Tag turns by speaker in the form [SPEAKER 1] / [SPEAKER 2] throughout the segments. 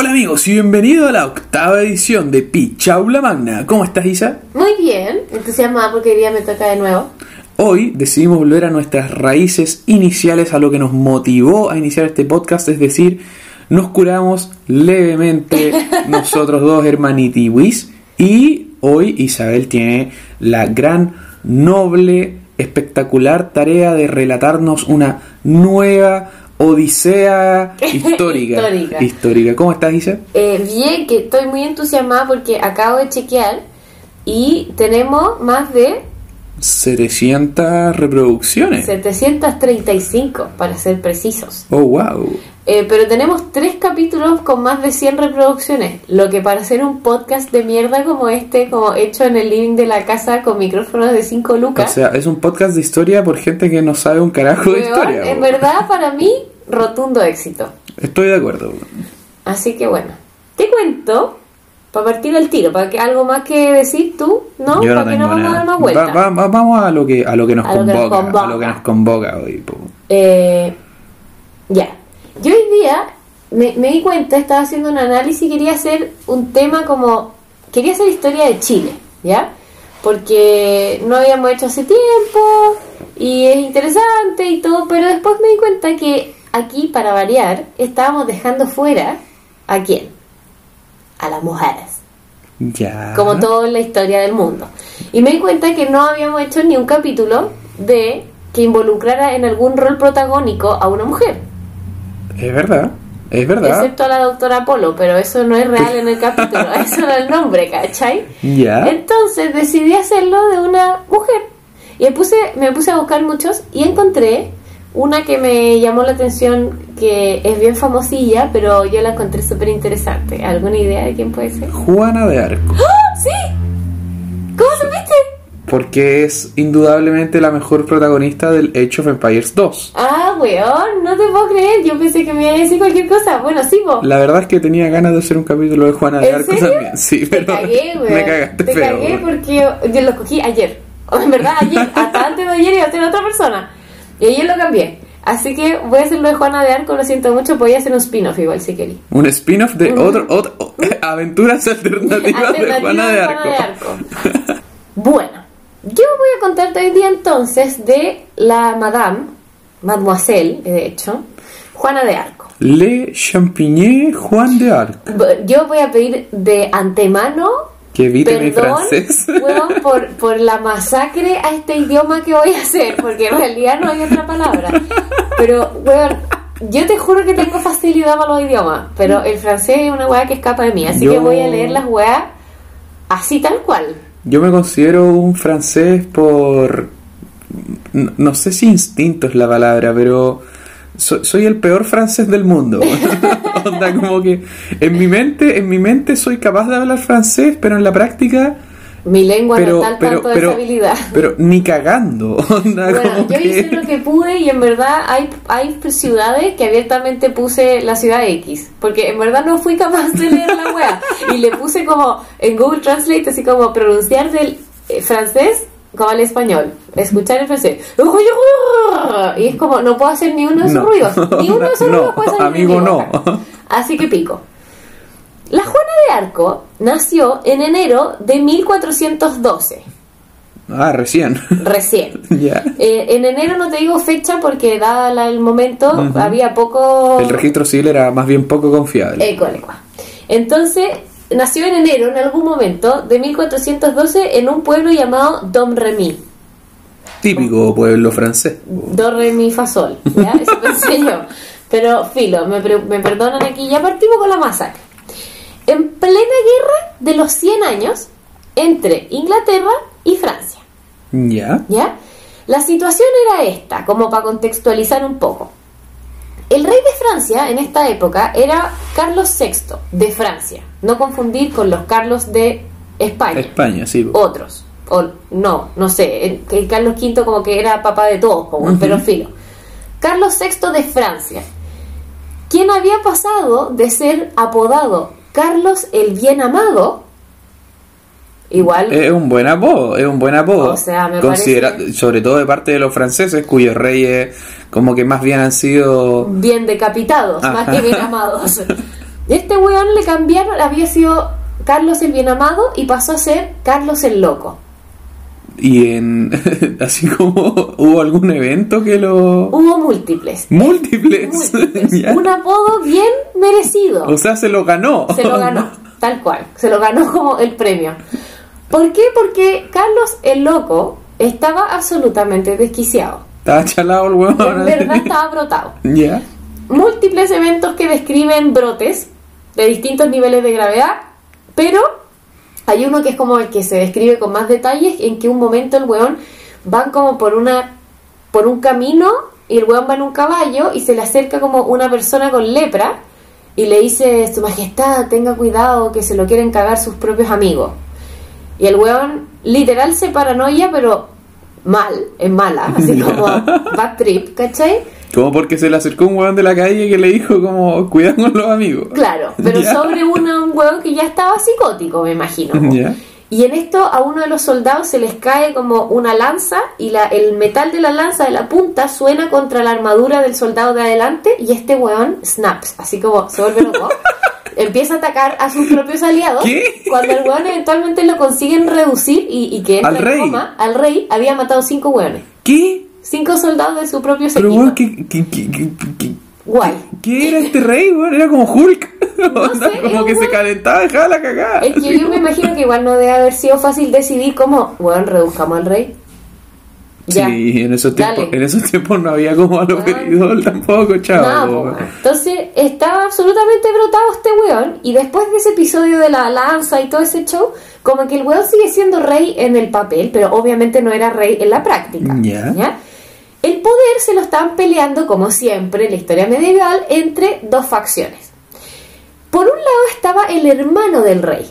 [SPEAKER 1] Hola amigos y bienvenido a la octava edición de Pichaula Magna. ¿Cómo estás Isa?
[SPEAKER 2] Muy bien, entusiasmada porque hoy día me toca de nuevo.
[SPEAKER 1] Hoy decidimos volver a nuestras raíces iniciales, a lo que nos motivó a iniciar este podcast, es decir, nos curamos levemente nosotros dos hermanitiwis y hoy Isabel tiene la gran, noble, espectacular tarea de relatarnos una nueva odisea histórica.
[SPEAKER 2] Histórica.
[SPEAKER 1] Histórica. ¿Cómo estás Isa?
[SPEAKER 2] Eh, bien, que estoy muy entusiasmada porque acabo de chequear y tenemos más de
[SPEAKER 1] 700 reproducciones.
[SPEAKER 2] 735 para ser precisos.
[SPEAKER 1] Oh, wow.
[SPEAKER 2] Eh, pero tenemos tres capítulos con más de 100 reproducciones, lo que para hacer un podcast de mierda como este, como hecho en el living de la casa con micrófonos de 5
[SPEAKER 1] O
[SPEAKER 2] lucas,
[SPEAKER 1] sea, es un podcast de historia por gente que no sabe un carajo de historia.
[SPEAKER 2] en verdad para mí, rotundo éxito.
[SPEAKER 1] Estoy de acuerdo.
[SPEAKER 2] Así que bueno, te cuento, para partir al tiro, para que algo más que decir tú, ¿no?
[SPEAKER 1] Yo no
[SPEAKER 2] para que
[SPEAKER 1] tengo
[SPEAKER 2] no vamos a
[SPEAKER 1] nada.
[SPEAKER 2] dar más vuelta.
[SPEAKER 1] Va- va- va- vamos a lo que a lo que nos,
[SPEAKER 2] A lo que nos
[SPEAKER 1] convoca, a lo que nos convoca hoy.
[SPEAKER 2] Eh, ya. Yo hoy día me, me di cuenta, estaba haciendo un análisis y quería hacer un tema como. Quería hacer historia de Chile, ¿ya? Porque no habíamos hecho hace tiempo y es interesante y todo, pero después me di cuenta que aquí, para variar, estábamos dejando fuera a quién? A las mujeres
[SPEAKER 1] Ya.
[SPEAKER 2] como todo en la historia del mundo. Y me di cuenta que no habíamos hecho ni un capítulo de que involucrara en algún rol protagónico a una mujer,
[SPEAKER 1] Es verdad. Es verdad.
[SPEAKER 2] excepto a la doctora Polo, pero eso no es real en el capítulo, eso era el nombre, ¿cachai?
[SPEAKER 1] Ya.
[SPEAKER 2] Entonces decidí hacerlo de una mujer. Y me puse, me puse a buscar muchos y encontré una que me llamó la atención, que es bien famosilla, pero yo la encontré súper interesante. ¿Alguna idea de quién puede ser?
[SPEAKER 1] Juana de Arco.
[SPEAKER 2] ¡Sí! ¿Cómo supiste?
[SPEAKER 1] Porque es indudablemente la mejor protagonista del Age of Empires 2.
[SPEAKER 2] Ah, weón, no te puedo creer. Yo pensé que me iba a decir cualquier cosa. Bueno, sí, vos.
[SPEAKER 1] La verdad es que tenía ganas de hacer un capítulo de Juana de
[SPEAKER 2] ¿En
[SPEAKER 1] Arco
[SPEAKER 2] serio?
[SPEAKER 1] también. Sí,
[SPEAKER 2] Te
[SPEAKER 1] pero
[SPEAKER 2] cagué, weón.
[SPEAKER 1] me cagaste
[SPEAKER 2] Te
[SPEAKER 1] feo.
[SPEAKER 2] cagué
[SPEAKER 1] weón.
[SPEAKER 2] porque yo, yo lo cogí ayer. O en verdad, ayer. Hasta antes de ayer iba a ser otra persona. Y ayer lo cambié. Así que voy a hacer lo de Juana de Arco. Lo siento mucho. Podía hacer un spin-off igual si quería.
[SPEAKER 1] Un spin-off de otro, otro aventuras alternativas de Juana de Arco.
[SPEAKER 2] bueno, yo voy a contarte hoy día entonces de la Madame, Mademoiselle, de hecho, Juana de Arco.
[SPEAKER 1] Le Champigné Juan de Arco.
[SPEAKER 2] Yo voy a pedir de antemano
[SPEAKER 1] Que evite mi
[SPEAKER 2] perdón
[SPEAKER 1] francés.
[SPEAKER 2] por, por la masacre a este idioma que voy a hacer, porque en realidad no hay otra palabra. Pero, weón, yo te juro que tengo facilidad para los idiomas, pero el francés es una weá que escapa de mí, así
[SPEAKER 1] Yo-
[SPEAKER 2] que voy a leer las weas así tal cual.
[SPEAKER 1] Yo me considero un francés por... No, no sé si instinto es la palabra, pero so- soy el peor francés del mundo. Onda, como que en mi mente, en mi mente soy capaz de hablar francés, pero en la práctica,
[SPEAKER 2] Mi lengua
[SPEAKER 1] pero,
[SPEAKER 2] no
[SPEAKER 1] pero,
[SPEAKER 2] tanto de
[SPEAKER 1] pero,
[SPEAKER 2] esa habilidad.
[SPEAKER 1] pero ni cagando. Onda,
[SPEAKER 2] Bueno,
[SPEAKER 1] como
[SPEAKER 2] yo
[SPEAKER 1] que-
[SPEAKER 2] hice lo que pude y en verdad hay, hay ciudades que abiertamente puse la ciudad X, porque en verdad no fui capaz de leer la wea. Y le puse como en Google Translate, así como pronunciar del eh, francés como al español, escuchar el francés. Y es como, no puedo hacer ni uno de esos
[SPEAKER 1] No.
[SPEAKER 2] ruidos, ni uno de esos
[SPEAKER 1] No,
[SPEAKER 2] ruidos puede salir
[SPEAKER 1] amigo,
[SPEAKER 2] mi
[SPEAKER 1] no.
[SPEAKER 2] Así que pico. La Juana de Arco nació en enero de 1412,
[SPEAKER 1] Ah, recién.
[SPEAKER 2] recién.
[SPEAKER 1] ya.
[SPEAKER 2] Eh, en enero no te digo fecha porque dada la- el momento había poco...
[SPEAKER 1] El registro civil era más bien poco confiable.
[SPEAKER 2] Entonces nació en enero en algún momento de 1412 en un pueblo llamado Domremy.
[SPEAKER 1] Típico pueblo francés.
[SPEAKER 2] Do, re, mi, fa, sol. ¿ya? Eso pensé yo. Pero filo, me, me perdonan aquí, ya partimos con la masacre. En plena guerra de los 100 años entre Inglaterra y Francia.
[SPEAKER 1] Ya.
[SPEAKER 2] ¿Ya? La situación era esta, como para contextualizar un poco. El rey de Francia en esta época era Carlos VI de Francia, no confundir con los Carlos de España,
[SPEAKER 1] España, sí.
[SPEAKER 2] otros, o no, no sé, el, el Carlos V como que era papá de todos, como, pero filo. Carlos VI de Francia, quien había pasado de ser apodado Carlos el Bien Amado, igual
[SPEAKER 1] Es un buen apodo, es un buen apodo.
[SPEAKER 2] O sea, me
[SPEAKER 1] Considera-
[SPEAKER 2] parece-
[SPEAKER 1] Sobre todo de parte de los franceses, cuyos reyes como que más bien han sido...
[SPEAKER 2] bien decapitados,
[SPEAKER 1] Ajá.
[SPEAKER 2] más que bien amados. Este weón le cambiaron, había sido Carlos el Bien Amado y pasó a ser Carlos el Loco.
[SPEAKER 1] Y en. Así como hubo algún evento que lo.
[SPEAKER 2] Hubo múltiples.
[SPEAKER 1] Múltiples.
[SPEAKER 2] Múltiples.
[SPEAKER 1] Ya.
[SPEAKER 2] Un apodo bien merecido.
[SPEAKER 1] O sea, se lo ganó.
[SPEAKER 2] Se lo ganó, tal cual. Se lo ganó como el premio. ¿Por qué? Porque Carlos el Loco estaba absolutamente desquiciado.
[SPEAKER 1] Estaba chalado el huevón.
[SPEAKER 2] En verdad estaba brotado.
[SPEAKER 1] Ya.
[SPEAKER 2] Múltiples eventos que describen brotes de distintos niveles de gravedad, pero hay uno que es como el que se describe con más detalles, en que un momento el weón van como por una por un camino y el weón va en un caballo y se le acerca como una persona con lepra y le dice, Su Majestad, tenga cuidado que se lo quieren cagar sus propios amigos. Y el weón literal se paranoia, pero mal, es mala, así como bad trip, ¿cachai?
[SPEAKER 1] Como porque se le acercó un huevón de la calle que le dijo como cuidado con los amigos.
[SPEAKER 2] Claro, pero sobre una- un hueón que ya estaba psicótico, me imagino. Y en esto a uno de los soldados se les cae como una lanza y la, el metal de la lanza de la punta suena contra la armadura del soldado de adelante y este weón snaps, así como se vuelve loco. Empieza a atacar a sus propios aliados.
[SPEAKER 1] ¿Qué?
[SPEAKER 2] Cuando el weón eventualmente lo consiguen reducir y, y que entra
[SPEAKER 1] Al
[SPEAKER 2] en
[SPEAKER 1] rey.
[SPEAKER 2] coma, al rey había matado cinco weones.
[SPEAKER 1] ¿Qué?
[SPEAKER 2] Cinco soldados de su propio
[SPEAKER 1] Pero weón, ¿qué, qué, qué, qué-
[SPEAKER 2] Guay.
[SPEAKER 1] qué era este rey, weón? Era como Hulk. Onda,
[SPEAKER 2] sé,
[SPEAKER 1] como que se calentaba, dejaba la cagada.
[SPEAKER 2] Es que yo me imagino que igual no debe haber sido fácil decidir cómo, bueno, reduzcamos al rey. Ya.
[SPEAKER 1] Sí, en esos, tiempos, en esos tiempos no había como a los veridol tampoco, chavo.
[SPEAKER 2] Entonces estaba absolutamente brotado este weón y después de ese episodio de la lanza y todo ese show, como que el weón sigue siendo rey en el papel, pero obviamente no era rey en la práctica.
[SPEAKER 1] Ya.
[SPEAKER 2] El poder se lo estaban peleando, como siempre en la historia medieval, entre dos facciones. Por un lado estaba el hermano del rey,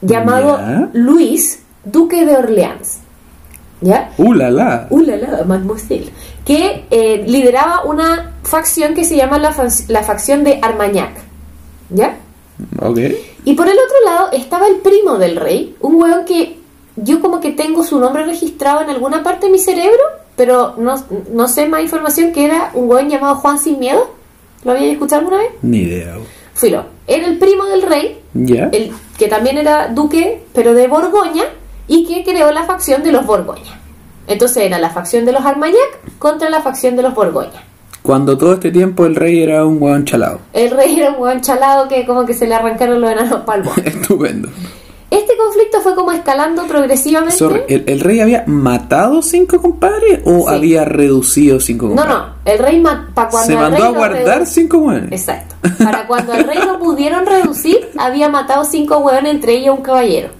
[SPEAKER 2] llamado
[SPEAKER 1] Ya.
[SPEAKER 2] Luis, duque de Orleans. ¿Ya?
[SPEAKER 1] Uh, la la.
[SPEAKER 2] Uh, la, mademoiselle. Que eh, lideraba una facción que se llama la, fac- la facción de Armagnac. ¿Ya?
[SPEAKER 1] Ok.
[SPEAKER 2] Y por el otro lado estaba el primo del rey, un hueón que yo como que tengo su nombre registrado en alguna parte de mi cerebro, pero no, no sé más información que era un hueón llamado Juan Sin Miedo. ¿Lo había escuchado alguna vez?
[SPEAKER 1] Ni idea. weón.
[SPEAKER 2] Filo. Era el primo del rey,
[SPEAKER 1] Ya.
[SPEAKER 2] el que también era duque, pero de Borgoña, y que creó la facción de los Borgoña. Entonces era la facción de los Armagnac contra la facción de los Borgoña.
[SPEAKER 1] Cuando todo este tiempo el rey era un huevón chalado.
[SPEAKER 2] El rey era un hueón chalado que como que se le arrancaron los enanos palmos.
[SPEAKER 1] Estupendo.
[SPEAKER 2] Conflicto fue como escalando progresivamente.
[SPEAKER 1] Sorry, ¿el, el rey había matado cinco compadres o
[SPEAKER 2] Sí.
[SPEAKER 1] había reducido cinco
[SPEAKER 2] No,
[SPEAKER 1] compadres?
[SPEAKER 2] no, el rey para cuando
[SPEAKER 1] Se mandó
[SPEAKER 2] rey
[SPEAKER 1] a guardar cinco hueones.
[SPEAKER 2] Exacto. Para cuando al rey lo pudieron reducir, había matado cinco hueones, entre ellos un caballero.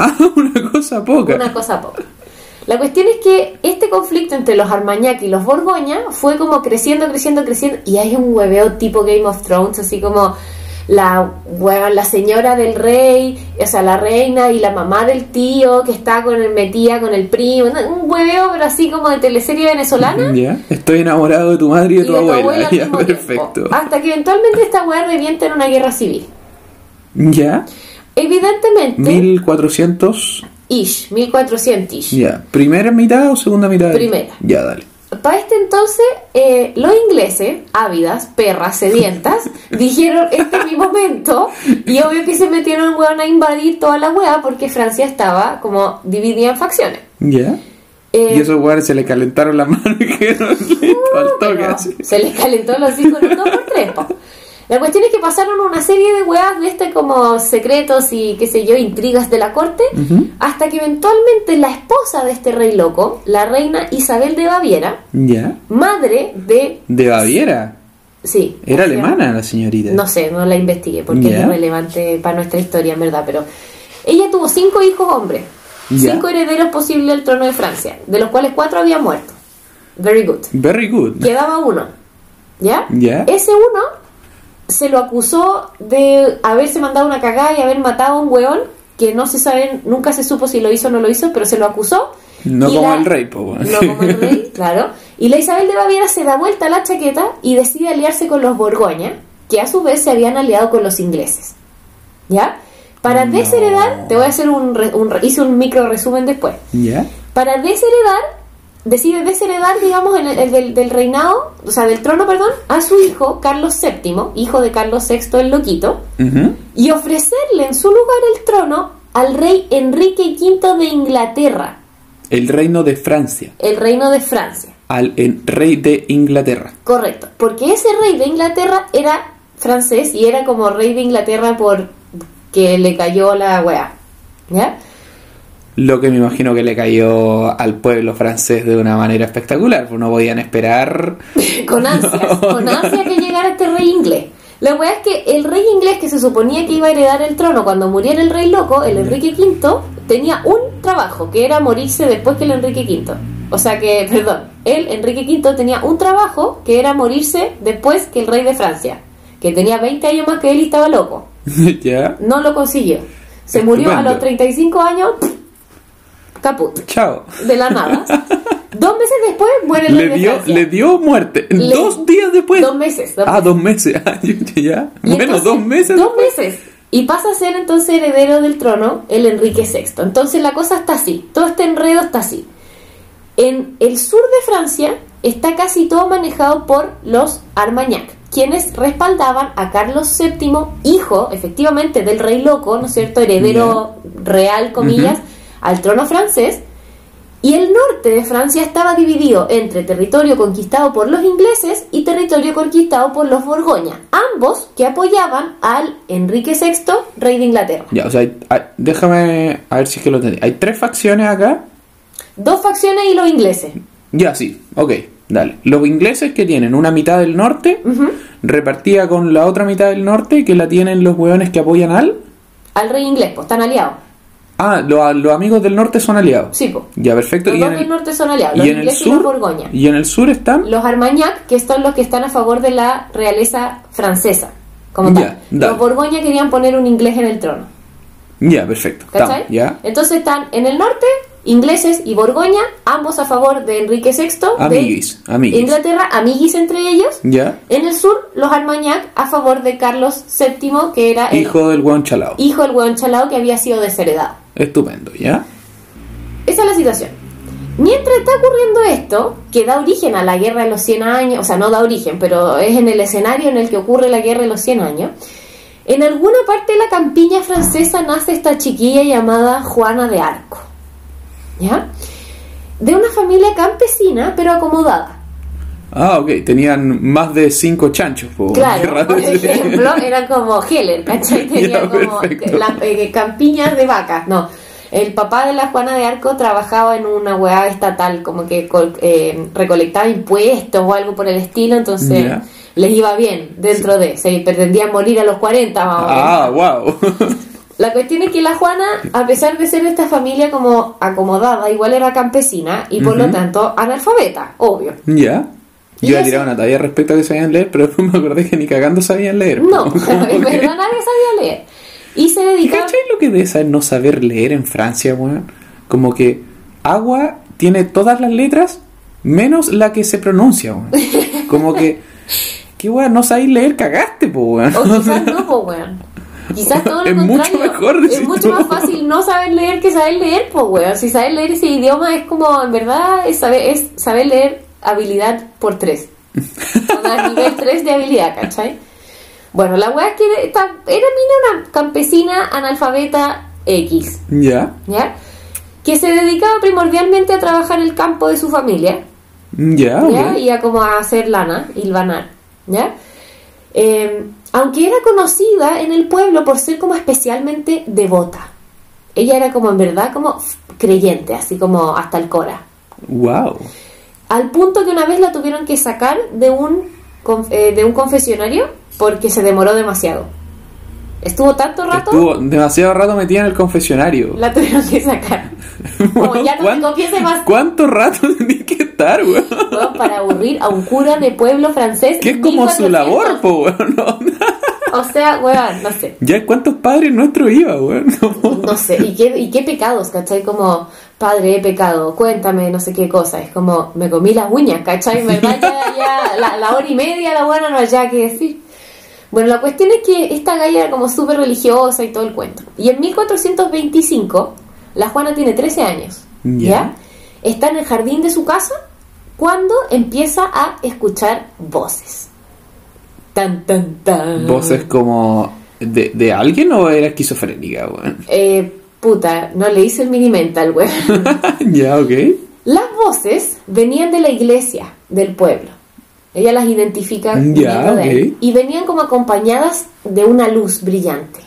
[SPEAKER 1] Ah, una cosa poca.
[SPEAKER 2] Una cosa poca. La cuestión es que este conflicto entre los Armagnac y los Borgoña fue como creciendo, creciendo, creciendo. Y hay un hueveo tipo Game of Thrones, así como la, hueva- la señora del rey, o sea, la reina y la mamá del tío que está con el metía con el primo. Un hueveo, pero así como de teleserie venezolana.
[SPEAKER 1] Ya, estoy enamorado de tu madre y de tu abuela. Ya, perfecto.
[SPEAKER 2] tiempo. Hasta que eventualmente esta hueá revienta en una guerra civil.
[SPEAKER 1] Ya,
[SPEAKER 2] Evidentemente,
[SPEAKER 1] 1400.
[SPEAKER 2] ish, 1400 ish.
[SPEAKER 1] Ya, ¿primera mitad o segunda mitad?
[SPEAKER 2] Primera.
[SPEAKER 1] Ya, dale.
[SPEAKER 2] Para este entonces, eh, los ingleses, ávidas, perras, sedientas, dijeron, este es mi momento, y obvio que se metieron weón, a invadir toda la weá porque Francia estaba como dividida en facciones.
[SPEAKER 1] Ya.
[SPEAKER 2] Eh,
[SPEAKER 1] y esos hueones se le calentaron las manos y quedaron al toque así.
[SPEAKER 2] se les calentó los hijos en 2 por 3 La cuestión es que pasaron una serie de weas de este como secretos y qué sé yo, intrigas de la corte, hasta que eventualmente la esposa de este rey loco, la reina Isabel de Baviera, madre de...
[SPEAKER 1] De Baviera.
[SPEAKER 2] Sí.
[SPEAKER 1] Era alemana la señorita.
[SPEAKER 2] No sé, no la investigué porque
[SPEAKER 1] Ya.
[SPEAKER 2] es irrelevante para nuestra historia, en verdad, pero ella tuvo cinco hijos hombres, cinco herederos posibles del trono de Francia, de los cuales cuatro habían muerto. Very good.
[SPEAKER 1] Very good.
[SPEAKER 2] Quedaba uno, ¿ya?
[SPEAKER 1] Ya.
[SPEAKER 2] Ese uno se lo acusó de haberse mandado una cagada y haber matado a un weón que no se sabe, nunca se supo si lo hizo o no lo hizo, pero se lo acusó.
[SPEAKER 1] No
[SPEAKER 2] Y
[SPEAKER 1] como
[SPEAKER 2] la-
[SPEAKER 1] el rey, po.
[SPEAKER 2] No como el rey, claro. Y la Isabel de Baviera se da vuelta a la chaqueta y decide aliarse con los Borgoña, que a su vez se habían aliado con los ingleses. ¿Ya? Para
[SPEAKER 1] No.
[SPEAKER 2] desheredar, te voy a hacer un, un hice un micro resumen después.
[SPEAKER 1] Ya.
[SPEAKER 2] Para desheredar, decide desheredar, digamos, el, el del, del reinado, o sea, del trono, perdón, a su hijo, Carlos VII, hijo de Carlos VI el Loquito, y ofrecerle en su lugar el trono al rey Enrique V de Inglaterra,
[SPEAKER 1] El reino de Francia.
[SPEAKER 2] el reino de Francia.
[SPEAKER 1] Al rey de Inglaterra.
[SPEAKER 2] Correcto, porque ese rey de Inglaterra era francés y era como rey de Inglaterra por que le cayó la weá. ¿Ya?
[SPEAKER 1] Lo que me imagino que le cayó al pueblo francés de una manera espectacular, pues no podían esperar.
[SPEAKER 2] con ansias, con ansia que llegara este rey inglés. La weá es que el rey inglés que se suponía que iba a heredar el trono cuando muriera el rey loco, el Enrique V, tenía un trabajo, que era morirse después que el Enrique V. O sea que, perdón, él, Enrique V, tenía un trabajo que era morirse después que el rey de Francia, que tenía 20 años más que él y estaba loco.
[SPEAKER 1] ya.
[SPEAKER 2] No lo consiguió. Se murió a los 35 años, caput,
[SPEAKER 1] Chao.
[SPEAKER 2] de la nada. Dos meses después muere
[SPEAKER 1] Le dio,
[SPEAKER 2] Francia.
[SPEAKER 1] le dio muerte.
[SPEAKER 2] Le-
[SPEAKER 1] dos días después.
[SPEAKER 2] Dos meses. dos
[SPEAKER 1] ah,
[SPEAKER 2] meses.
[SPEAKER 1] dos meses. Ah, ya.
[SPEAKER 2] Y
[SPEAKER 1] Bueno,
[SPEAKER 2] entonces,
[SPEAKER 1] dos meses.
[SPEAKER 2] Dos
[SPEAKER 1] después.
[SPEAKER 2] meses. Y pasa a ser entonces heredero del trono el Enrique VI. Entonces la cosa está así. Todo este enredo está así. En el sur de Francia está casi todo manejado por los Armagnac, quienes respaldaban a Carlos VII, hijo efectivamente del rey loco, ¿no es cierto? Heredero real, comillas. Al trono francés. Y el norte de Francia estaba dividido entre territorio conquistado por los ingleses y territorio conquistado por los Borgoña, ambos que apoyaban al Enrique VI, rey de Inglaterra.
[SPEAKER 1] Ya, o sea, hay- hay- déjame a ver si es que lo entendí. Hay tres facciones acá.
[SPEAKER 2] Dos facciones y los ingleses.
[SPEAKER 1] Ya, sí, ok, dale. Los ingleses que tienen una mitad del norte,
[SPEAKER 2] Ujú.
[SPEAKER 1] repartida con la otra mitad del norte, que la tienen los hueones que apoyan al.
[SPEAKER 2] Al rey inglés, pues están aliados.
[SPEAKER 1] Ah, los, los amigos del norte son aliados.
[SPEAKER 2] Sí, pues.
[SPEAKER 1] Ya, perfecto.
[SPEAKER 2] Los
[SPEAKER 1] Y en,
[SPEAKER 2] del
[SPEAKER 1] el,
[SPEAKER 2] norte son aliados,
[SPEAKER 1] y en el
[SPEAKER 2] ingleses y los
[SPEAKER 1] sur.
[SPEAKER 2] Borgoña.
[SPEAKER 1] Y en el sur están.
[SPEAKER 2] Los Armagnac, que son los que están a favor de la realeza francesa, como
[SPEAKER 1] Ya,
[SPEAKER 2] tal.
[SPEAKER 1] dale.
[SPEAKER 2] Los Borgoña querían poner un inglés en el trono.
[SPEAKER 1] Ya, perfecto.
[SPEAKER 2] ¿Cachai?
[SPEAKER 1] Ya.
[SPEAKER 2] Entonces están en el norte, ingleses y Borgoña, ambos a favor de Enrique VI.
[SPEAKER 1] Amiguis,
[SPEAKER 2] de
[SPEAKER 1] amiguis.
[SPEAKER 2] Inglaterra, amiguis entre ellos.
[SPEAKER 1] Ya.
[SPEAKER 2] En el sur, los Armagnac a favor de Carlos VII, que era el
[SPEAKER 1] Hijo del hueón chalao.
[SPEAKER 2] hijo del hueón chalao que había sido desheredado.
[SPEAKER 1] Estupendo, ¿ya?
[SPEAKER 2] Esa es la situación. Mientras está ocurriendo esto, que da origen a la guerra de los 100 años, o sea, no da origen, pero es en el escenario en el que ocurre la guerra de los 100 años, en alguna parte de la campiña francesa nace esta chiquilla llamada Juana de Arco. ¿Ya? De una familia campesina, pero acomodada.
[SPEAKER 1] Ah, ok. Tenían más de cinco chanchos. po.
[SPEAKER 2] Claro, por ejemplo, era como Heller, ¿cachai? Tenía
[SPEAKER 1] Ya,
[SPEAKER 2] como la- eh, campiñas de vacas, no. El papá de la Juana de Arco trabajaba en una weá estatal, como que eh, recolectaba impuestos o algo por el estilo, entonces les iba bien dentro de, se pretendían morir a los 40 más o menos.
[SPEAKER 1] Ah, wow.
[SPEAKER 2] La cuestión es que la Juana, a pesar de ser de esta familia como acomodada, igual era campesina y por lo tanto analfabeta, obvio.
[SPEAKER 1] ya. Yo iba a tirar una talla respecto a que sabían leer, pero después me acordé que ni cagando sabían leer.
[SPEAKER 2] No, en
[SPEAKER 1] que-
[SPEAKER 2] verdad nadie sabía leer. Y se
[SPEAKER 1] ¿Y
[SPEAKER 2] dedicaba...
[SPEAKER 1] cachai lo que de no saber leer en Francia, weón? Como que agua tiene todas las letras menos la que se pronuncia, weón. Como que, ¿qué weón? No sabéis leer, cagaste, po, weón.
[SPEAKER 2] O quizás no, weón. Quizás todo lo
[SPEAKER 1] Es
[SPEAKER 2] contrario.
[SPEAKER 1] mucho mejor,
[SPEAKER 2] Es mucho más fácil no saber leer que saber leer, pues, weón. Si saber leer ese idioma es como, en verdad, es saber, es saber leer habilidad por tres. O sea, nivel 3 de habilidad, ¿cachai? Bueno, la weá es que esta- era mina una campesina analfabeta X,
[SPEAKER 1] Ya,
[SPEAKER 2] ¿ya? Que se dedicaba primordialmente a trabajar el campo de su familia.
[SPEAKER 1] ya,
[SPEAKER 2] ¿ya? Y a como a hacer lana, hilvanar, ¿ya? Eh, aunque era conocida en el pueblo por ser como especialmente devota. Ella era como en verdad como creyente, así como hasta el cora.
[SPEAKER 1] Wow.
[SPEAKER 2] Al punto que una vez la tuvieron que sacar de un, eh, de un confesionario porque se demoró demasiado. Estuvo tanto rato,
[SPEAKER 1] Estuvo demasiado rato metida en el confesionario.
[SPEAKER 2] la tuvieron que sacar. Como ya no
[SPEAKER 1] ¿Cuán-
[SPEAKER 2] confiese más
[SPEAKER 1] ¿Cuánto rato tenía que estar, weón?
[SPEAKER 2] weón, para aburrir a un cura de pueblo francés.
[SPEAKER 1] Que es como su
[SPEAKER 2] 1400.
[SPEAKER 1] labor, po, weón. No,
[SPEAKER 2] O sea, weón, no sé.
[SPEAKER 1] Ya, ¿cuántos padres nuestros iba, weón? No.
[SPEAKER 2] No sé, ¿y qué, y qué pecados, cachai? Como, padre, he pecado, cuéntame no sé qué cosa. Es como, me comí las uñas, cachai? Verdad, ya, ya, la, la hora y media, la buena no hay ya que decir. Bueno, la cuestión es que esta galla era como súper religiosa y todo el cuento. Y en 1425, la Juana tiene 13 años,
[SPEAKER 1] Ya.
[SPEAKER 2] ¿ya? está en el jardín de su casa cuando empieza a escuchar voces. Tan, tan, tan.
[SPEAKER 1] ¿Voces como de, de alguien o era esquizofrénica, weón?
[SPEAKER 2] Eh, puta, no le hice el mini mental, weón.
[SPEAKER 1] ya, ok.
[SPEAKER 2] Las voces venían de la iglesia del pueblo. Ella las identifica
[SPEAKER 1] Ya,
[SPEAKER 2] viniendo de ahí.
[SPEAKER 1] ok.
[SPEAKER 2] y venían como acompañadas de una luz brillante.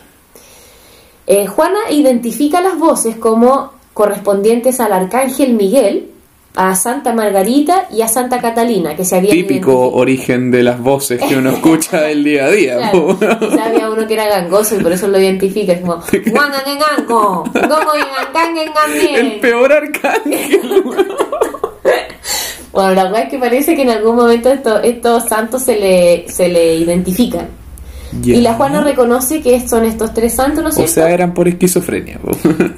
[SPEAKER 2] Eh, Juana identifica las voces como correspondientes al arcángel Miguel, a Santa Margarita y a Santa Catalina, que se habían
[SPEAKER 1] Típico origen de las voces que uno escucha del día a día.
[SPEAKER 2] Claro, quizá había uno que era gangoso y por eso lo identifica. Es como, "Guangangangango, gogoyangangangangangen".
[SPEAKER 1] El peor arcángel.
[SPEAKER 2] Bueno, la verdad es que parece que en algún momento esto- estos santos se le, se le identifican. Y la Juana reconoce que son estos tres santos, ¿no es
[SPEAKER 1] O
[SPEAKER 2] cierto?
[SPEAKER 1] sea, eran por esquizofrenia.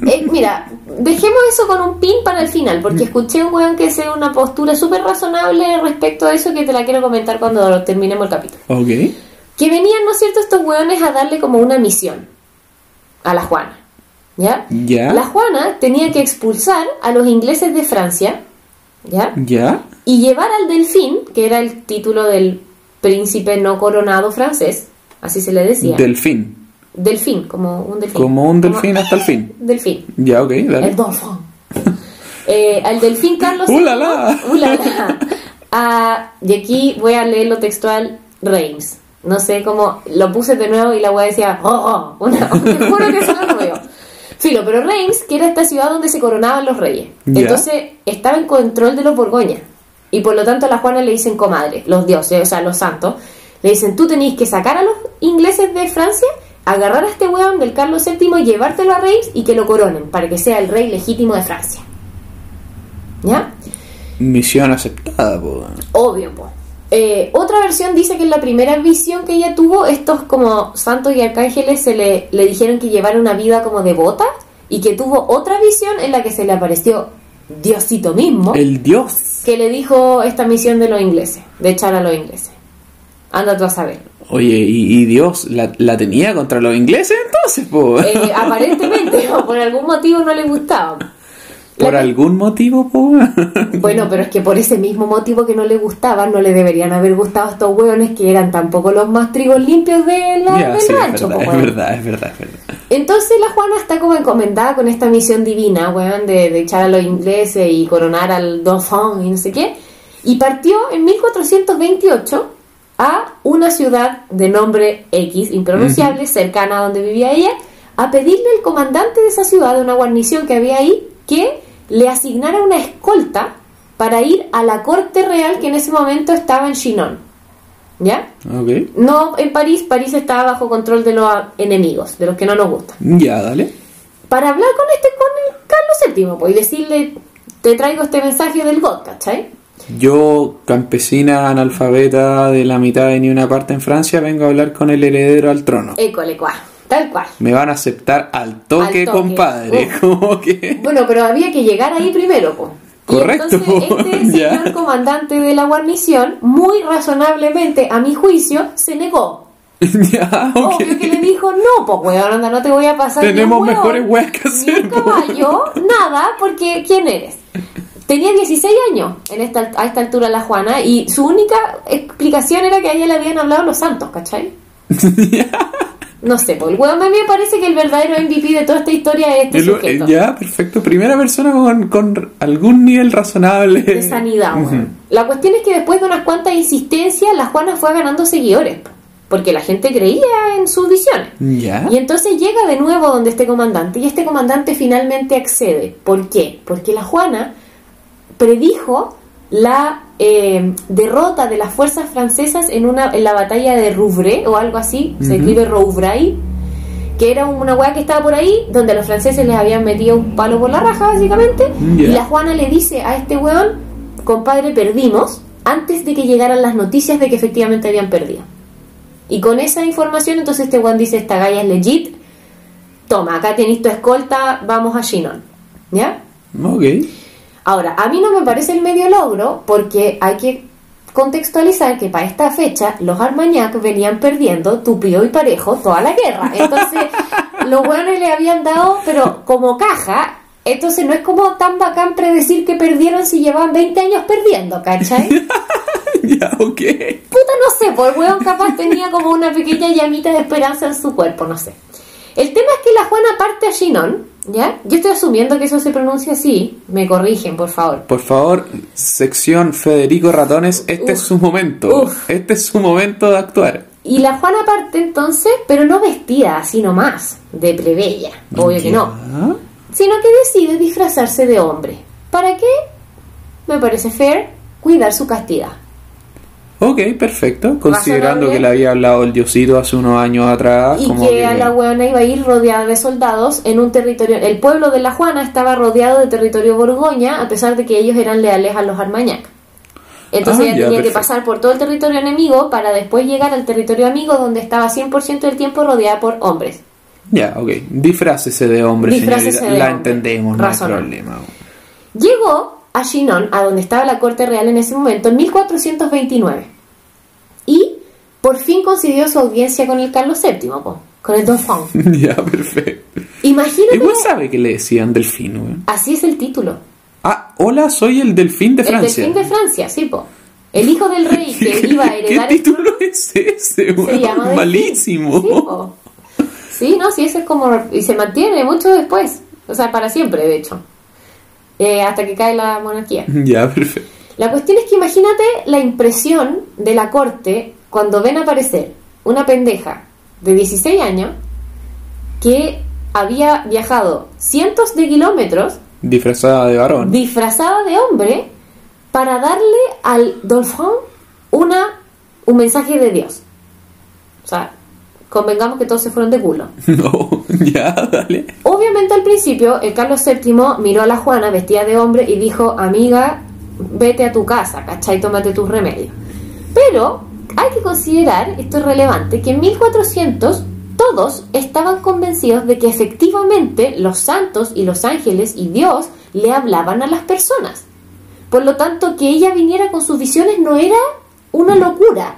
[SPEAKER 2] Eh, mira, dejemos eso con un pin para el final, porque escuché un weón que hace una postura súper razonable respecto a eso que te la quiero comentar cuando terminemos el capítulo.
[SPEAKER 1] ok.
[SPEAKER 2] Que venían, ¿no es cierto?, estos weones a darle como una misión a la Juana. ¿Ya?
[SPEAKER 1] Ya.
[SPEAKER 2] La Juana tenía que expulsar a los ingleses de Francia, ¿ya?
[SPEAKER 1] Ya.
[SPEAKER 2] Y llevar al delfín, que era el título del príncipe no coronado francés, así se le decía.
[SPEAKER 1] Delfín.
[SPEAKER 2] delfín, como un delfín.
[SPEAKER 1] Como un delfín hasta el fin.
[SPEAKER 2] Delfín.
[SPEAKER 1] Ya, ok, dale.
[SPEAKER 2] El. Eh, al delfín Carlos
[SPEAKER 1] ¡Uh, la, la!
[SPEAKER 2] ¡Uh, la, la! Ah, y aquí voy a leer lo textual Reims. No sé cómo lo puse de nuevo y la weá decía ¡Oh! oh", Una, te juro que eso lo veo. Filo, pero Reims, que era esta ciudad donde se coronaban los reyes. Entonces estaba en control de los Borgoña. Y por lo tanto a la Juana le dicen comadre, los dioses, o sea, los santos. Le dicen, tú tenéis que sacar a los ingleses de Francia, agarrar a este weón del Carlos VII llevártelo a Reims y que lo coronen para que sea el rey legítimo de Francia. ¿Ya?
[SPEAKER 1] Misión aceptada, po.
[SPEAKER 2] Obvio, po. Eh, otra versión dice que en la primera visión que ella tuvo, estos como santos y arcángeles se le, le dijeron que llevara una vida como devota y que tuvo otra visión en la que se le apareció Diosito mismo,
[SPEAKER 1] El dios.
[SPEAKER 2] que le dijo esta misión de los ingleses, de echar a los ingleses. Anda tú a saber.
[SPEAKER 1] Oye, ¿y, y Dios la, la tenía contra los ingleses entonces, po?
[SPEAKER 2] Eh, aparentemente, o por algún motivo no le gustaba.
[SPEAKER 1] ¿Por algún motivo, po?
[SPEAKER 2] Bueno, pero es que por ese mismo motivo que no le gustaban, no le deberían haber gustado estos hueones que eran tampoco los más trigos limpios de la,
[SPEAKER 1] ya,
[SPEAKER 2] del
[SPEAKER 1] sí, es
[SPEAKER 2] rancho.
[SPEAKER 1] verdad,
[SPEAKER 2] po,
[SPEAKER 1] es
[SPEAKER 2] weón.
[SPEAKER 1] verdad, es verdad, es verdad.
[SPEAKER 2] Entonces la Juana está como encomendada con esta misión divina, weón, de, de echar a los ingleses y coronar al Dauphin y no sé qué. Y partió en 1428 a una ciudad de nombre X, impronunciable, cercana a donde vivía ella, a pedirle al comandante de esa ciudad, de una guarnición que había ahí, que le asignara una escolta para ir a la corte real que en ese momento estaba en Chinon. ¿Ya?
[SPEAKER 1] Ok.
[SPEAKER 2] No en París, París estaba bajo control de los enemigos, de los que no nos gustan.
[SPEAKER 1] Ya, dale.
[SPEAKER 2] Para hablar con este, con el Carlos VII, pues, y decirle, te traigo este mensaje del God, ¿cachai?
[SPEAKER 1] Yo, campesina analfabeta de la mitad de ni una parte en Francia, vengo a hablar con el heredero al trono.
[SPEAKER 2] École, cual, tal cual.
[SPEAKER 1] Me van a aceptar al toque,
[SPEAKER 2] Al toque.
[SPEAKER 1] compadre. Como que.
[SPEAKER 2] Bueno, pero había que llegar ahí primero, pues. Y
[SPEAKER 1] Correcto,
[SPEAKER 2] entonces este
[SPEAKER 1] ya.
[SPEAKER 2] señor comandante de la guarnición, muy razonablemente, a mi juicio, se negó.
[SPEAKER 1] ya, ok.
[SPEAKER 2] Obvio que le dijo, no, pues weón, anda, no te voy a pasar ni un
[SPEAKER 1] Tenemos mejores weas que
[SPEAKER 2] ni
[SPEAKER 1] hacer,
[SPEAKER 2] un
[SPEAKER 1] po.
[SPEAKER 2] caballo, nada, porque ¿quién eres? Tenía 16 años en esta, a esta altura la Juana y su única explicación era que a ella le habían hablado los santos, ¿cachai? No sé, pues el weón a mí me parece que el verdadero MVP de toda esta historia es este
[SPEAKER 1] El-
[SPEAKER 2] sujeto.
[SPEAKER 1] ya, perfecto. Primera persona con, con algún nivel razonable.
[SPEAKER 2] de sanidad, weón. La cuestión es que después de unas cuantas insistencias, la Juana fue ganando seguidores, porque la gente creía en sus visiones.
[SPEAKER 1] Ya.
[SPEAKER 2] Y entonces llega de nuevo donde este comandante, y este comandante finalmente accede. ¿Por qué? Porque la Juana predijo la eh, derrota de las fuerzas francesas en una en la batalla de Rouvray o algo así, se escribe Rouvray, que era una weá que estaba por ahí, donde los franceses les habían metido un palo por la raja, básicamente,
[SPEAKER 1] Ya.
[SPEAKER 2] y la Juana le dice a este weón, compadre, perdimos, antes de que llegaran las noticias de que efectivamente habían perdido. Y con esa información, entonces este weón dice, esta galla es legit, toma, acá tenéis tu escolta, vamos a Chinon. ¿Ya?
[SPEAKER 1] Ok.
[SPEAKER 2] Ahora, a mí no me parece el medio logro porque hay que contextualizar que para esta fecha los Armagnac venían perdiendo tupido y parejo toda la guerra. Entonces, los buenos le habían dado, pero como caja, Entonces no es como tan bacán predecir que perdieron si llevaban 20 años perdiendo, ¿cachai?
[SPEAKER 1] ya, ok.
[SPEAKER 2] Puta, no sé, pues el weón capaz tenía como una pequeña llamita de esperanza en su cuerpo, no sé. El tema es que la Juana parte a Shinon, ¿ya? Yo estoy asumiendo que eso se pronuncia así. Me corrigen, por favor.
[SPEAKER 1] Por favor, sección Federico Ratones, este es su momento.
[SPEAKER 2] Uf.
[SPEAKER 1] Este es su momento de actuar.
[SPEAKER 2] Y la Juana parte entonces, pero no vestida así nomás, de plebeya, obvio que no. Sino que decide disfrazarse de hombre. ¿Para qué? Me parece fair cuidar su castidad.
[SPEAKER 1] Ok, perfecto. Considerando que le había hablado el diosito hace unos años atrás.
[SPEAKER 2] Y
[SPEAKER 1] como
[SPEAKER 2] que a la hueona iba a ir rodeada de soldados en un territorio. El pueblo de la Juana estaba rodeado de territorio Borgoña, a pesar de que ellos eran leales a los Armañac. Entonces
[SPEAKER 1] Ah,
[SPEAKER 2] ella
[SPEAKER 1] ya,
[SPEAKER 2] tenía que pasar por todo el territorio enemigo para después llegar al territorio amigo, donde estaba 100% del tiempo rodeada por hombres.
[SPEAKER 1] Ya, ok. Disfrácese de hombre,
[SPEAKER 2] Disfrácese
[SPEAKER 1] señorita.
[SPEAKER 2] de
[SPEAKER 1] la
[SPEAKER 2] hombre.
[SPEAKER 1] entendemos, no hay problema.
[SPEAKER 2] Llegó a Chinon, a donde estaba la corte real en ese momento, en 1429. Y por fin concedió su audiencia con el Carlos VII, po, con el Dauphin.
[SPEAKER 1] ya, perfecto.
[SPEAKER 2] Imagínate,
[SPEAKER 1] Igual sabe que le decían delfín, weón.
[SPEAKER 2] así es el título.
[SPEAKER 1] Ah, hola, soy el delfín de
[SPEAKER 2] El
[SPEAKER 1] Francia.
[SPEAKER 2] delfín de Francia, sí, po. El hijo del rey que iba a
[SPEAKER 1] ¿Qué
[SPEAKER 2] heredar el
[SPEAKER 1] título es ese,
[SPEAKER 2] se
[SPEAKER 1] weón?
[SPEAKER 2] llama.
[SPEAKER 1] Malísimo.
[SPEAKER 2] Sí, po. Sí, no, sí, ese es como... Y se mantiene mucho después. O sea, para siempre, de hecho. Eh, hasta que cae la monarquía.
[SPEAKER 1] Ya, perfecto.
[SPEAKER 2] La cuestión es que imagínate la impresión de la corte cuando ven aparecer una pendeja de 16 años que había viajado cientos de kilómetros
[SPEAKER 1] Disfrazada de varón.
[SPEAKER 2] disfrazada de hombre para darle al Dauphin una, un mensaje de Dios. O sea, convengamos que todos se fueron de culo.
[SPEAKER 1] No, ya, dale.
[SPEAKER 2] Obviamente al principio el Carlos VII miró a la Juana vestida de hombre y dijo, amiga, vete a tu casa, ¿cachai? Tómate tus remedios. Pero hay que considerar, esto es relevante, que en 1400 todos estaban convencidos de que efectivamente los santos y los ángeles y Dios le hablaban a las personas. Por lo tanto, que ella viniera con sus visiones no era una locura.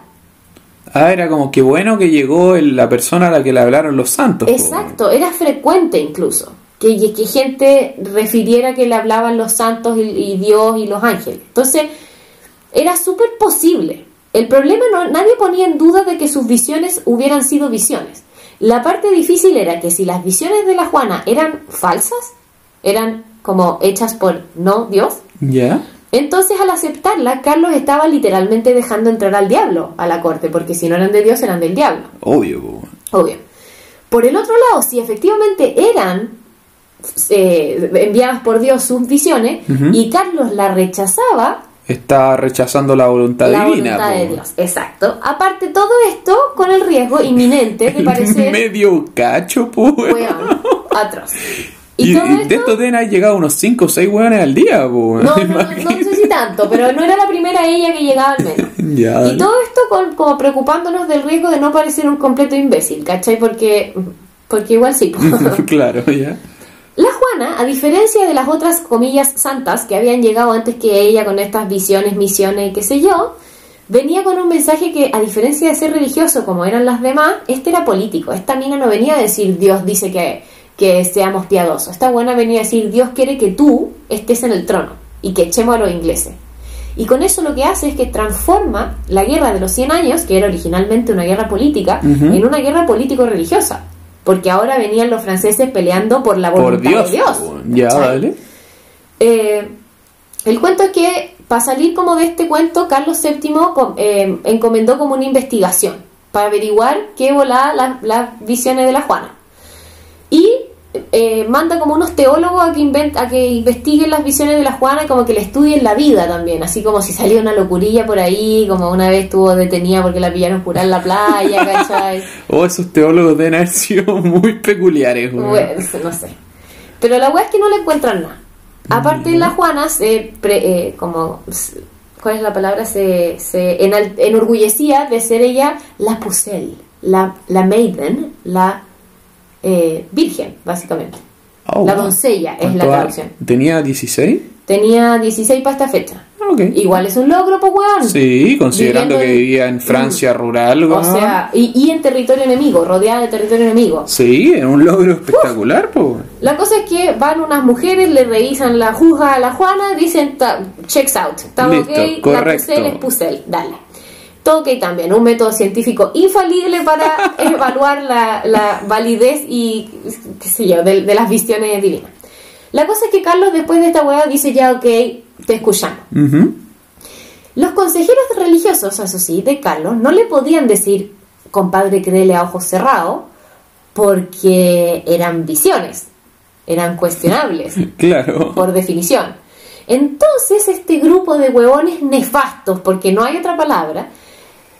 [SPEAKER 1] Ah, era como que bueno que llegó el- la persona a la que le hablaron los santos.
[SPEAKER 2] Exacto, era frecuente incluso que, que gente refiriera que le hablaban los santos y, y Dios y los ángeles. Entonces, era súper posible. El problema no, nadie ponía en duda de que sus visiones hubieran sido visiones. La parte difícil era que si las visiones de la Juana eran falsas, eran como hechas por no Dios, entonces al aceptarla, Carlos estaba literalmente dejando entrar al diablo a la corte, porque si no eran de Dios, eran del diablo.
[SPEAKER 1] Obvio.
[SPEAKER 2] Obvio. Por el otro lado, si efectivamente eran eh, enviadas por Dios sus visiones
[SPEAKER 1] Ujú.
[SPEAKER 2] y Carlos la rechazaba,
[SPEAKER 1] Está rechazando la voluntad
[SPEAKER 2] la
[SPEAKER 1] divina.
[SPEAKER 2] voluntad
[SPEAKER 1] po.
[SPEAKER 2] de Dios. Exacto. Aparte, todo esto con el riesgo inminente de parecer
[SPEAKER 1] Medio cacho, po.
[SPEAKER 2] weón, atroz. Y,
[SPEAKER 1] Y, y de
[SPEAKER 2] esto.
[SPEAKER 1] estos deben haber llegado unos 5 o 6 hueones al día, po.
[SPEAKER 2] No, no, no, no sé si tanto, pero no era la primera ella que llegaba al menos.
[SPEAKER 1] Ya,
[SPEAKER 2] Y todo esto con- como preocupándonos del riesgo de no parecer un completo imbécil, ¿cachai? Porque, porque igual sí.
[SPEAKER 1] claro, ya.
[SPEAKER 2] La Juana, a diferencia de las otras comillas santas que habían llegado antes que ella con estas visiones, misiones y qué sé yo, venía con un mensaje que, a diferencia de ser religioso como eran las demás, este era político. Esta mina no venía a decir Dios dice que, que seamos piadosos. Esta buena venía a decir Dios quiere que tú estés en el trono y que echemos a los ingleses. Y con eso lo que hace es que transforma la guerra de los 100 años, que era originalmente una guerra política, en una guerra político-religiosa. Porque ahora venían los franceses peleando por la voluntad
[SPEAKER 1] Por Dios.
[SPEAKER 2] de Dios.
[SPEAKER 1] Ya, dale.
[SPEAKER 2] Eh, el cuento es que, para salir como de este cuento, Carlos VII eh, encomendó como una investigación para averiguar qué volaba las las visiones de la Juana. Y eh, manda como unos teólogos a que, invent- a que investiguen las visiones de la Juana y como que le estudien la vida también, así como si salió una locurilla por ahí, como una vez estuvo detenida porque la pillaron curar en la playa, ¿cachai?
[SPEAKER 1] Oh, esos teólogos deben haber sido muy peculiares, weón.
[SPEAKER 2] Bueno, no sé. Pero la weá es que no le encuentran nada. Aparte, la Juana se. pre- eh, como. ¿Cuál es la palabra? Se, se enal- enorgullecía de ser ella la Pucelle, la, la maiden, la eh, virgen, básicamente.
[SPEAKER 1] Oh,
[SPEAKER 2] la
[SPEAKER 1] wow.
[SPEAKER 2] doncella es la traducción.
[SPEAKER 1] ¿Tenía 16?
[SPEAKER 2] Tenía 16 para esta fecha.
[SPEAKER 1] Ok.
[SPEAKER 2] Igual es un logro, pues weón.
[SPEAKER 1] Sí, considerando
[SPEAKER 2] Viviendo
[SPEAKER 1] que vivía en Francia rural,
[SPEAKER 2] O sea, y, y en territorio enemigo, rodeada de territorio enemigo.
[SPEAKER 1] Sí, es un logro espectacular, pues.
[SPEAKER 2] La cosa es que van unas mujeres, le revisan la juja a la Juana, dicen, checks out, está ok, la pusel es pusel, dale. Todo ok también, un método científico infalible para evaluar la, la validez y, qué sé yo, de, de las visiones divinas. La cosa es que Carlos después de esta hueá dice ya ok, te escuchamos. Los consejeros religiosos, eso sí, de Carlos, no le podían decir, compadre, créele a ojos cerrados, porque eran visiones, eran cuestionables,
[SPEAKER 1] Claro.
[SPEAKER 2] por definición. Entonces, este grupo de huevones nefastos, porque no hay otra palabra,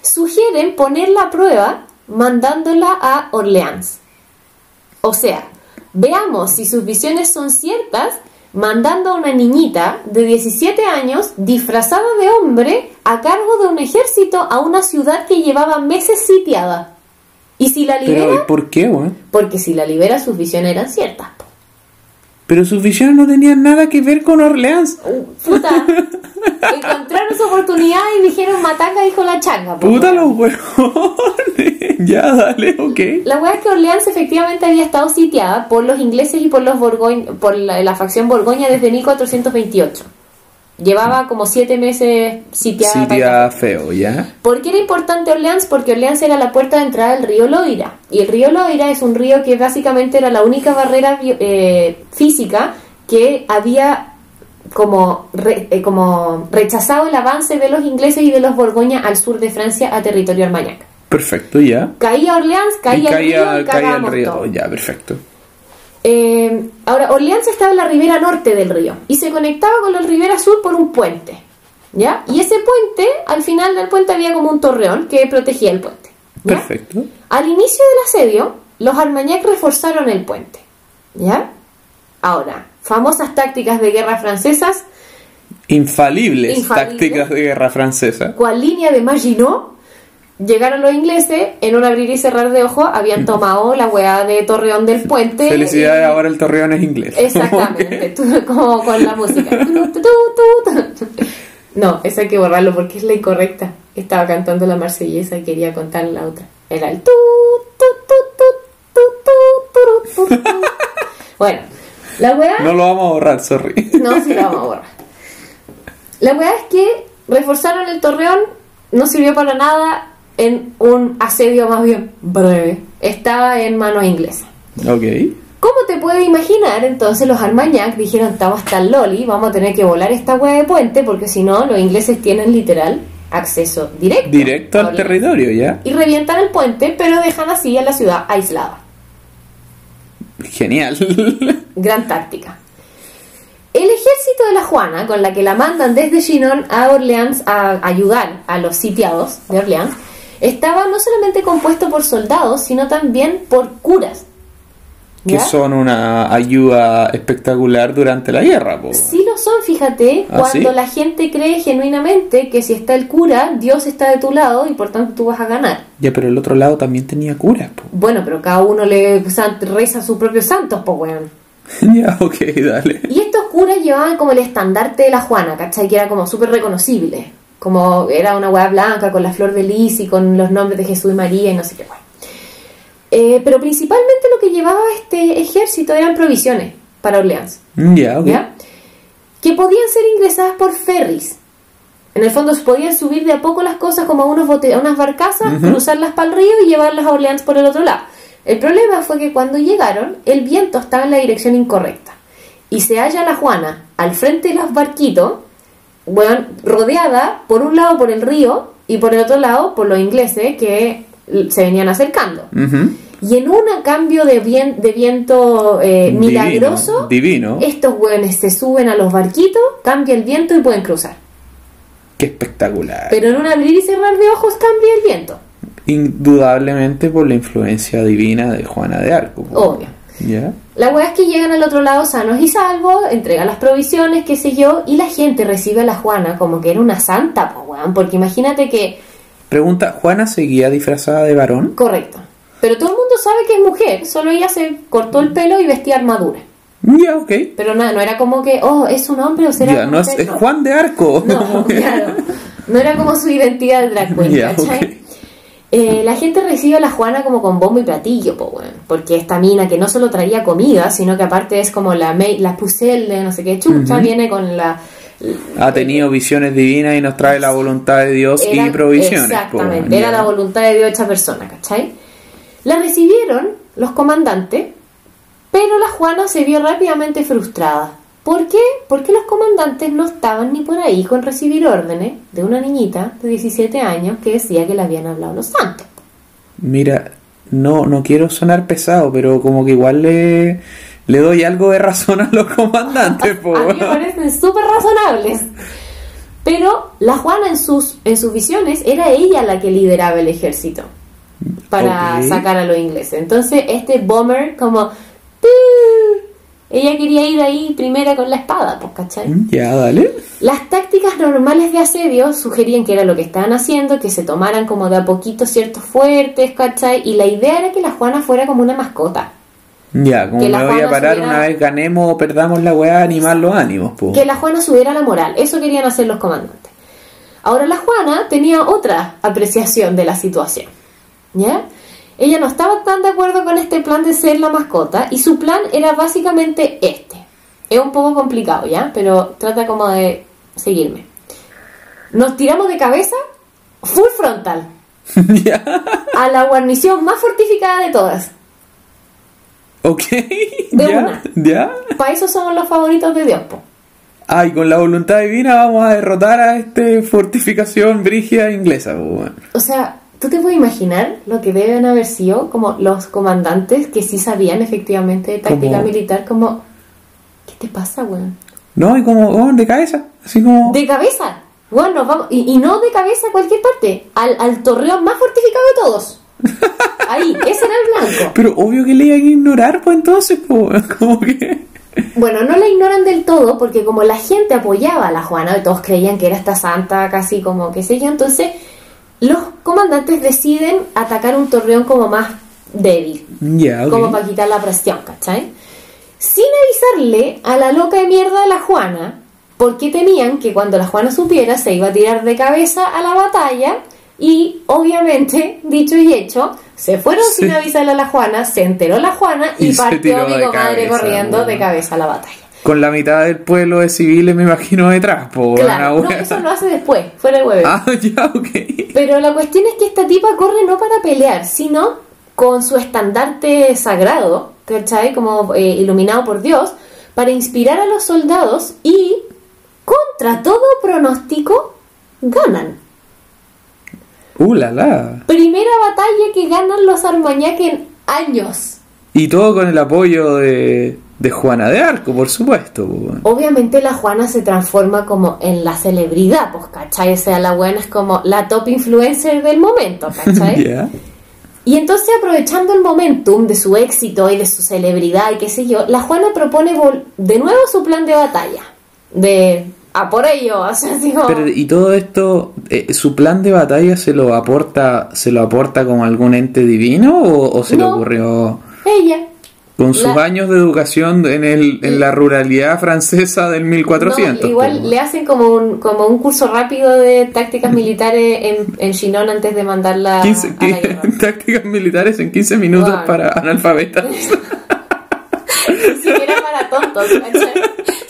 [SPEAKER 2] sugieren poner la prueba mandándola a Orleans. O sea, veamos si sus visiones son ciertas mandando a una niñita de 17 años disfrazada de hombre a cargo de un ejército a una ciudad que llevaba meses sitiada. Y si la
[SPEAKER 1] Pero, ¿y
[SPEAKER 2] libera,
[SPEAKER 1] por qué, weón?
[SPEAKER 2] porque si la libera sus visiones eran ciertas.
[SPEAKER 1] Pero sus visiones no tenían nada que ver con Orleans.
[SPEAKER 2] Puta, encontraron su oportunidad y dijeron matanga dijo la changa.
[SPEAKER 1] Puta los huevones. ya, dale, ok.
[SPEAKER 2] La weá es que Orleans efectivamente había estado sitiada por los ingleses y por los Borgoñ por la, la facción Borgoña desde 1428. Llevaba como siete meses sitiada.
[SPEAKER 1] Sitio feo, ¿ya?
[SPEAKER 2] ¿Por qué era importante Orleans? Porque Orleans era la puerta de entrada del río Loira. Y el río Loira es un río que básicamente era la única barrera eh, física que había como, re- eh, como rechazado el avance de los ingleses y de los Borgoña al sur de Francia a territorio armagnac.
[SPEAKER 1] Perfecto, ya.
[SPEAKER 2] Caía Orleans,
[SPEAKER 1] Y
[SPEAKER 2] caía, el río y
[SPEAKER 1] caía, caía el río.
[SPEAKER 2] todo.
[SPEAKER 1] Ya, perfecto.
[SPEAKER 2] Eh, ahora, Orleans estaba en la ribera norte del río y se conectaba con la ribera sur por un puente. ¿Ya? Y ese puente, al final del puente había como un torreón que protegía el puente. ¿ya?
[SPEAKER 1] Perfecto.
[SPEAKER 2] Al inicio del asedio, los Armagnac reforzaron el puente. ¿Ya? Ahora, famosas tácticas de guerra francesas,
[SPEAKER 1] Infalibles
[SPEAKER 2] Infalible.
[SPEAKER 1] tácticas de guerra francesa.
[SPEAKER 2] cual línea de Maginot, Llegaron los ingleses, en un abrir y cerrar de ojos habían tomado la weá de Torreón del Puente.
[SPEAKER 1] Felicidades, ahora el Torreón es inglés.
[SPEAKER 2] Exactamente, tú, como con la música. no, esa hay que borrarlo porque es la incorrecta. Estaba cantando la marsellesa y quería contar la otra. Era el tu, tu, tu, tu, tu, tu, Bueno, la weá...
[SPEAKER 1] No lo vamos a borrar, sorry.
[SPEAKER 2] No, sí lo vamos a borrar. La weá es que reforzaron el Torreón, no sirvió para nada, en un asedio más bien breve. Estaba en manos inglesas.
[SPEAKER 1] ok.
[SPEAKER 2] ¿Cómo te puedes imaginar? Entonces los Armagnac dijeron, estamos hasta el loli, vamos a tener que volar esta hueá de puente porque si no, los ingleses tienen literal acceso directo.
[SPEAKER 1] Directo al territorio, ya.
[SPEAKER 2] Y revientan el puente, pero dejan así a la ciudad aislada.
[SPEAKER 1] Genial.
[SPEAKER 2] Gran táctica. El ejército de la Juana, con la que la mandan desde Chinon a Orleans a ayudar a los sitiados de Orleans, estaba no solamente compuesto por soldados, sino también por curas.
[SPEAKER 1] que son una ayuda espectacular durante la guerra, po.
[SPEAKER 2] Sí lo son, fíjate,
[SPEAKER 1] ¿Ah,
[SPEAKER 2] cuando
[SPEAKER 1] sí?
[SPEAKER 2] la gente cree genuinamente que si está el cura, Dios está de tu lado y por tanto tú vas a ganar.
[SPEAKER 1] Ya, pero el otro lado también tenía curas, po.
[SPEAKER 2] Bueno, pero cada uno le reza a sus propios santos, pues weón.
[SPEAKER 1] ya, ok, dale.
[SPEAKER 2] Y estos curas llevaban como el estandarte de la Juana, ¿cachai? Que era como súper reconocible. Como era una hueá blanca con la flor de lis y con los nombres de Jesús y María y no sé qué. Eh, pero principalmente lo que llevaba este ejército eran provisiones para Orleans.
[SPEAKER 1] Mm, Ya, ok.
[SPEAKER 2] ¿ya? Que podían ser ingresadas por ferries. En el fondo se podían subir de a poco las cosas como a, unos a unas barcazas, cruzarlas para el río y llevarlas a Orleans por el otro lado. El problema fue que cuando llegaron, el viento estaba en la dirección incorrecta. Y se halla la Juana al frente de los barquitos, bueno, rodeada por un lado por el río y por el otro lado por los ingleses que se venían acercando. Y en un cambio de, de viento eh,
[SPEAKER 1] Divino,
[SPEAKER 2] milagroso,
[SPEAKER 1] divino.
[SPEAKER 2] estos hueones se suben a los barquitos, cambia el viento y pueden cruzar.
[SPEAKER 1] Qué espectacular.
[SPEAKER 2] Pero en un abrir y cerrar de ojos cambia el viento.
[SPEAKER 1] Indudablemente por la influencia divina de Juana de Arco.
[SPEAKER 2] Obvio. La hueá es que llegan al otro lado sanos y salvos, entregan las provisiones, qué sé yo, y la gente recibe a la Juana como que era una santa, pues weón, porque imagínate que,
[SPEAKER 1] Pregunta, ¿Juana seguía disfrazada de varón?
[SPEAKER 2] correcto, pero todo el mundo sabe que es mujer, solo ella se cortó el pelo y vestía armadura.
[SPEAKER 1] Ya, ok.
[SPEAKER 2] Pero nada, no era como que, oh, es un hombre o será
[SPEAKER 1] Ya, no es, Juan de Arco.
[SPEAKER 2] No, claro. No era como su identidad de drag queen, ¿cachai? Eh, la gente recibe a la Juana como con bombo y platillo, po, weón. porque esta mina que no solo traía comida, sino que aparte es como la, la pucelle de no sé qué chucha, viene con la...
[SPEAKER 1] Ha tenido visiones divinas y nos trae la voluntad de Dios
[SPEAKER 2] Era-
[SPEAKER 1] y provisiones. po,
[SPEAKER 2] Exactamente, era
[SPEAKER 1] ya.
[SPEAKER 2] la voluntad de Dios hecha persona, ¿cachai? La recibieron los comandantes, pero la Juana se vio rápidamente frustrada. ¿Por qué? Porque los comandantes no estaban ni por ahí con recibir órdenes de una niñita de 17 años que decía que le habían hablado los santos.
[SPEAKER 1] Mira, no, no quiero sonar pesado, pero como que igual le, le doy algo de razón a los comandantes, po.
[SPEAKER 2] A mí me parecen súper razonables. Pero la Juana en sus, en sus visiones era ella la que lideraba el ejército para sacar a los ingleses. Entonces este bomber como... Ella quería ir ahí primera con la espada, pues, ¿cachai?
[SPEAKER 1] Ya, dale.
[SPEAKER 2] Las tácticas normales de asedio sugerían que era lo que estaban haciendo, que se tomaran como de a poquito ciertos fuertes, ¿cachai? Y la idea era que la Juana fuera como una mascota.
[SPEAKER 1] Ya, como
[SPEAKER 2] Que
[SPEAKER 1] me voy a parar
[SPEAKER 2] subiera-
[SPEAKER 1] una vez ganemos o perdamos la weá, animar los ánimos, po.
[SPEAKER 2] que la Juana subiera la moral. Eso querían hacer los comandantes. Ahora la Juana tenía otra apreciación de la situación. ¿Ya? Ella no estaba tan de acuerdo con este plan de ser la mascota y su plan era básicamente este. Es un poco complicado, ¿ya? Pero trata como de seguirme. Nos tiramos de cabeza, full frontal,
[SPEAKER 1] ya.
[SPEAKER 2] a la guarnición más fortificada de todas.
[SPEAKER 1] Ok.
[SPEAKER 2] De
[SPEAKER 1] ya.
[SPEAKER 2] una.
[SPEAKER 1] Ya.
[SPEAKER 2] Para eso somos los favoritos de Dios, po.
[SPEAKER 1] Ay, con la voluntad divina vamos a derrotar a este fortificación brígida inglesa, po.
[SPEAKER 2] O sea, ¿tú te puedes imaginar lo que deben haber sido como los comandantes que sí sabían efectivamente de táctica
[SPEAKER 1] Como-
[SPEAKER 2] militar? Como, ¿qué te pasa, weón?
[SPEAKER 1] No, y como, oh, de cabeza. Así como.
[SPEAKER 2] De cabeza. Bueno, nos vamos, y, y no de cabeza a cualquier parte, al, al torreón más fortificado de todos. Ahí, ese era el blanco.
[SPEAKER 1] Pero obvio que le iban a ignorar, pues entonces, po, como que.
[SPEAKER 2] Bueno, no la ignoran del todo porque como la gente apoyaba a la Juana, y todos creían que era esta santa, casi como qué sé yo, entonces los comandantes deciden atacar un torreón como más débil. Como para quitar la presión, ¿cachai? Sin avisarle a la loca de mierda de la Juana, porque temían que cuando la Juana supiera se iba a tirar de cabeza a la batalla y obviamente, dicho y hecho, se fueron
[SPEAKER 1] Sí.
[SPEAKER 2] sin avisarle a la Juana, se enteró la Juana y, partió mi comadre
[SPEAKER 1] cabeza,
[SPEAKER 2] corriendo de cabeza a la batalla.
[SPEAKER 1] Con la mitad del pueblo de civiles, me imagino, detrás, po,
[SPEAKER 2] Claro,
[SPEAKER 1] una
[SPEAKER 2] no, eso lo hace después, fuera el huevo.
[SPEAKER 1] Ah, ya, ok.
[SPEAKER 2] Pero la cuestión es que esta tipa corre no para pelear, sino con su estandarte sagrado, ¿cachai? Como eh, iluminado por Dios, para inspirar a los soldados y, contra todo pronóstico, ganan.
[SPEAKER 1] Uh, la, la.
[SPEAKER 2] Primera batalla que ganan los Armañac en años.
[SPEAKER 1] Y todo con el apoyo de, de Juana de Arco, por supuesto.
[SPEAKER 2] Obviamente la Juana se transforma como en la celebridad, pues, ¿cachai? O sea, la buena es como la top influencer del momento, ¿cachai? Y entonces aprovechando el momentum de su éxito y de su celebridad y qué sé yo, la Juana propone de nuevo su plan de batalla. De a por ello, o sea,
[SPEAKER 1] Pero, y todo esto, eh, ¿su plan de batalla se lo aporta se lo aporta como algún ente divino o, o se le ocurrió
[SPEAKER 2] ella.
[SPEAKER 1] Con sus
[SPEAKER 2] La-
[SPEAKER 1] años de educación en, el, en la ruralidad francesa del 1400?
[SPEAKER 2] No, igual le hacen como un, como un curso rápido de tácticas militares en, en Chinon antes de mandarla
[SPEAKER 1] 15
[SPEAKER 2] a la guerra.
[SPEAKER 1] tácticas militares en 15 minutos
[SPEAKER 2] Wow.
[SPEAKER 1] para analfabetas.
[SPEAKER 2] Ni siquiera para tontos.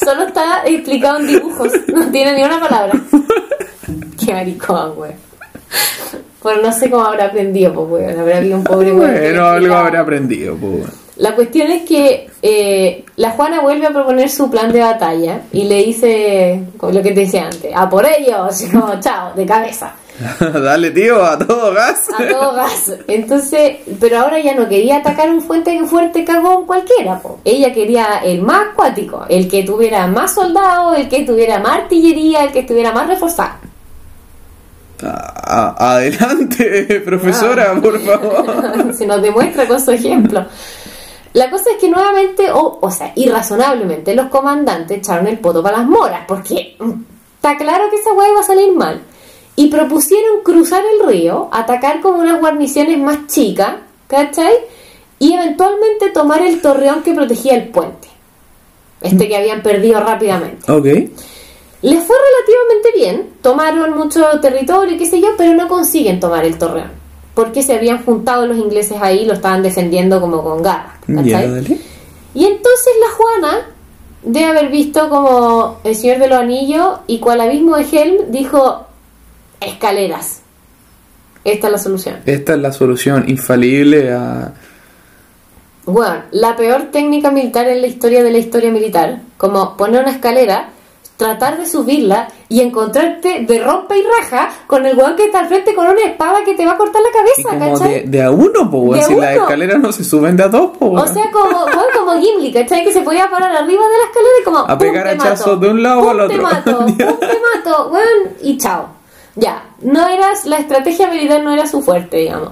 [SPEAKER 2] Solo está explicado en dibujos, no tiene ni una palabra. Qué maricón, güey. Bueno, no sé cómo habrá aprendido, pues, güey. Habrá habido un pobre güey.
[SPEAKER 1] bueno, algo habrá aprendido. po.
[SPEAKER 2] La cuestión es que eh, la Juana vuelve a proponer su plan de batalla y le dice, como lo que te decía antes, a por ellos, como chao, de cabeza,
[SPEAKER 1] Dale, tío, a todo gas.
[SPEAKER 2] a todo gas. Entonces, pero ahora ya no quería atacar un fuente fuerte cagón cualquiera, po. ella quería el más acuático, el que tuviera más soldados, el que tuviera más artillería, el que estuviera más reforzado.
[SPEAKER 1] A- a- adelante, profesora,
[SPEAKER 2] Ah.
[SPEAKER 1] por favor.
[SPEAKER 2] se nos demuestra con su ejemplo. La cosa es que nuevamente, o, o sea, irrazonablemente, los comandantes echaron el poto para las moras, porque mm, está claro que esa hueá iba a salir mal. Y propusieron cruzar el río, atacar con unas guarniciones más chicas, ¿cachai? Y eventualmente tomar el torreón que protegía el puente. este que habían perdido rápidamente.
[SPEAKER 1] Ok.
[SPEAKER 2] Les fue relativamente bien, tomaron mucho territorio y qué sé yo, pero no consiguen tomar el torreón. Porque se habían juntado los ingleses ahí y lo estaban defendiendo como con
[SPEAKER 1] dale.
[SPEAKER 2] Y entonces la Juana, de haber visto como el Señor de los Anillos y cual abismo de Helm, dijo escaleras. Esta es la solución.
[SPEAKER 1] Esta es la solución infalible a...
[SPEAKER 2] Bueno, la peor técnica militar en la historia de la historia militar, como poner una escalera, tratar de subirla y encontrarte de rompa y raja con el weón que está al frente con una espada que te va a cortar la
[SPEAKER 1] y
[SPEAKER 2] cabeza,
[SPEAKER 1] como
[SPEAKER 2] ¿cachai?
[SPEAKER 1] de, de a uno, po, weón. Si las escaleras no se suben de a dos, po,
[SPEAKER 2] O sea, como, weón, como Gimli, ¿cachai? Que se podía parar arriba de la escalera y como.
[SPEAKER 1] A pegar hachazos de un lado al otro.
[SPEAKER 2] Te mato, ¡pum! te mato, weón, y chao. Ya, no eras, la estrategia militar no era su fuerte, digamos.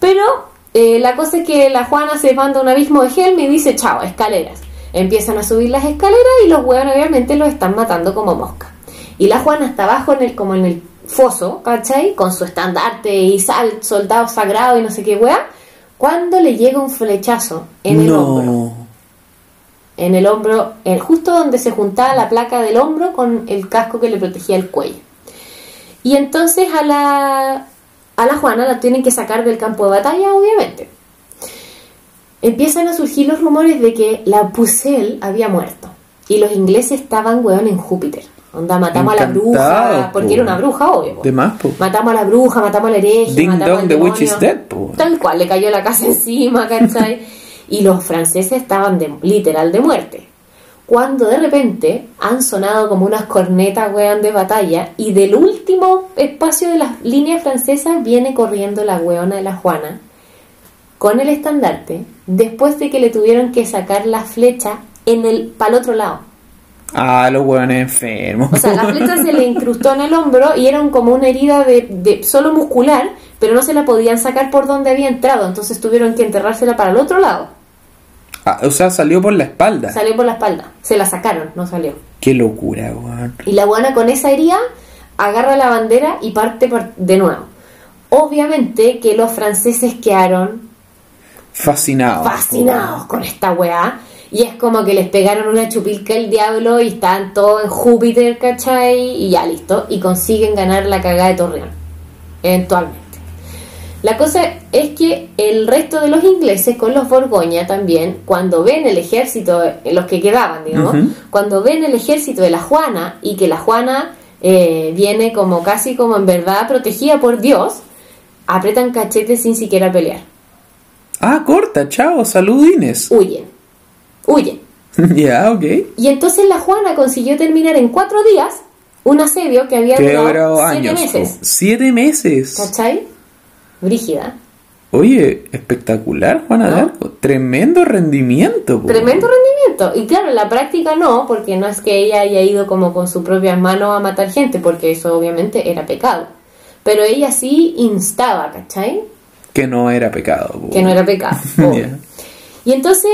[SPEAKER 2] Pero eh, la cosa es que la Juana se manda a un abismo de Helm y dice, chao, escaleras. Empiezan a subir las escaleras y los weones obviamente los están matando como mosca. Y la Juana está abajo en el, como en el foso, ¿cachai? Con su estandarte y sal, soldado sagrado y no sé qué weá. Cuando le llega un flechazo en el hombro
[SPEAKER 1] no.
[SPEAKER 2] en el hombro, en- justo donde se juntaba la placa del hombro con el casco que le protegía el cuello. Y entonces a la, a la Juana la tienen que sacar del campo de batalla, obviamente. Empiezan a surgir los rumores de que la Pucelle había muerto. Y los ingleses estaban, weón, en Júpiter. Onda, matamos a la bruja, porque
[SPEAKER 1] po.
[SPEAKER 2] era una bruja, obvio.
[SPEAKER 1] De más, po.
[SPEAKER 2] Matamos a la bruja, matamos a la hereje,
[SPEAKER 1] Ding
[SPEAKER 2] matamos
[SPEAKER 1] dong,
[SPEAKER 2] al
[SPEAKER 1] the witch is dead, po.
[SPEAKER 2] Tal cual, le cayó la casa encima, ¿cachai? y los franceses estaban de, literal de muerte. Cuando de repente han sonado como unas cornetas, weón, de batalla, y del último espacio de las líneas francesas viene corriendo la weona de la Juana con el estandarte, después de que le tuvieron que sacar la flecha en el para el otro lado.
[SPEAKER 1] Ah, los hueones enfermos.
[SPEAKER 2] O sea, la flecha se le incrustó en el hombro y era como una herida de, de solo muscular, pero no se la podían sacar por donde había entrado, entonces tuvieron que enterrársela para el otro lado.
[SPEAKER 1] Ah, o sea, salió por la espalda.
[SPEAKER 2] Salió por la espalda, se la sacaron, no salió.
[SPEAKER 1] Qué locura, weón.
[SPEAKER 2] Y la buena con esa herida agarra la bandera y parte de nuevo. Obviamente que los franceses quedaron
[SPEAKER 1] Fascinado.
[SPEAKER 2] fascinados con esta weá. Y es como que les pegaron una chupilca el diablo y están todos en Júpiter, ¿cachai? Y ya listo. Y consiguen ganar la cagada de Torreón. Eventualmente. La cosa es que el resto de los ingleses con los Borgoña también, cuando ven el ejército, eh, los que quedaban, digamos, cuando ven el ejército de la Juana y que la Juana eh, viene como casi como en verdad protegida por Dios, apretan cachetes sin siquiera pelear.
[SPEAKER 1] Ah, corta, chao, saludines.
[SPEAKER 2] Huyen. Huyen.
[SPEAKER 1] ya, ok.
[SPEAKER 2] Y entonces la Juana consiguió terminar en cuatro días un asedio que había durado siete
[SPEAKER 1] años.
[SPEAKER 2] meses.
[SPEAKER 1] Siete meses.
[SPEAKER 2] ¿Cachai? Brígida.
[SPEAKER 1] Oye, espectacular, Juana de. Arco. Tremendo rendimiento. po.
[SPEAKER 2] Tremendo rendimiento. Y claro, en la práctica no, porque no es que ella haya ido como con sus propias manos a matar gente, porque eso obviamente era pecado. Pero ella sí instaba, ¿cachai?
[SPEAKER 1] Que no era pecado.
[SPEAKER 2] Que no era pecado.
[SPEAKER 1] Ya.
[SPEAKER 2] Y entonces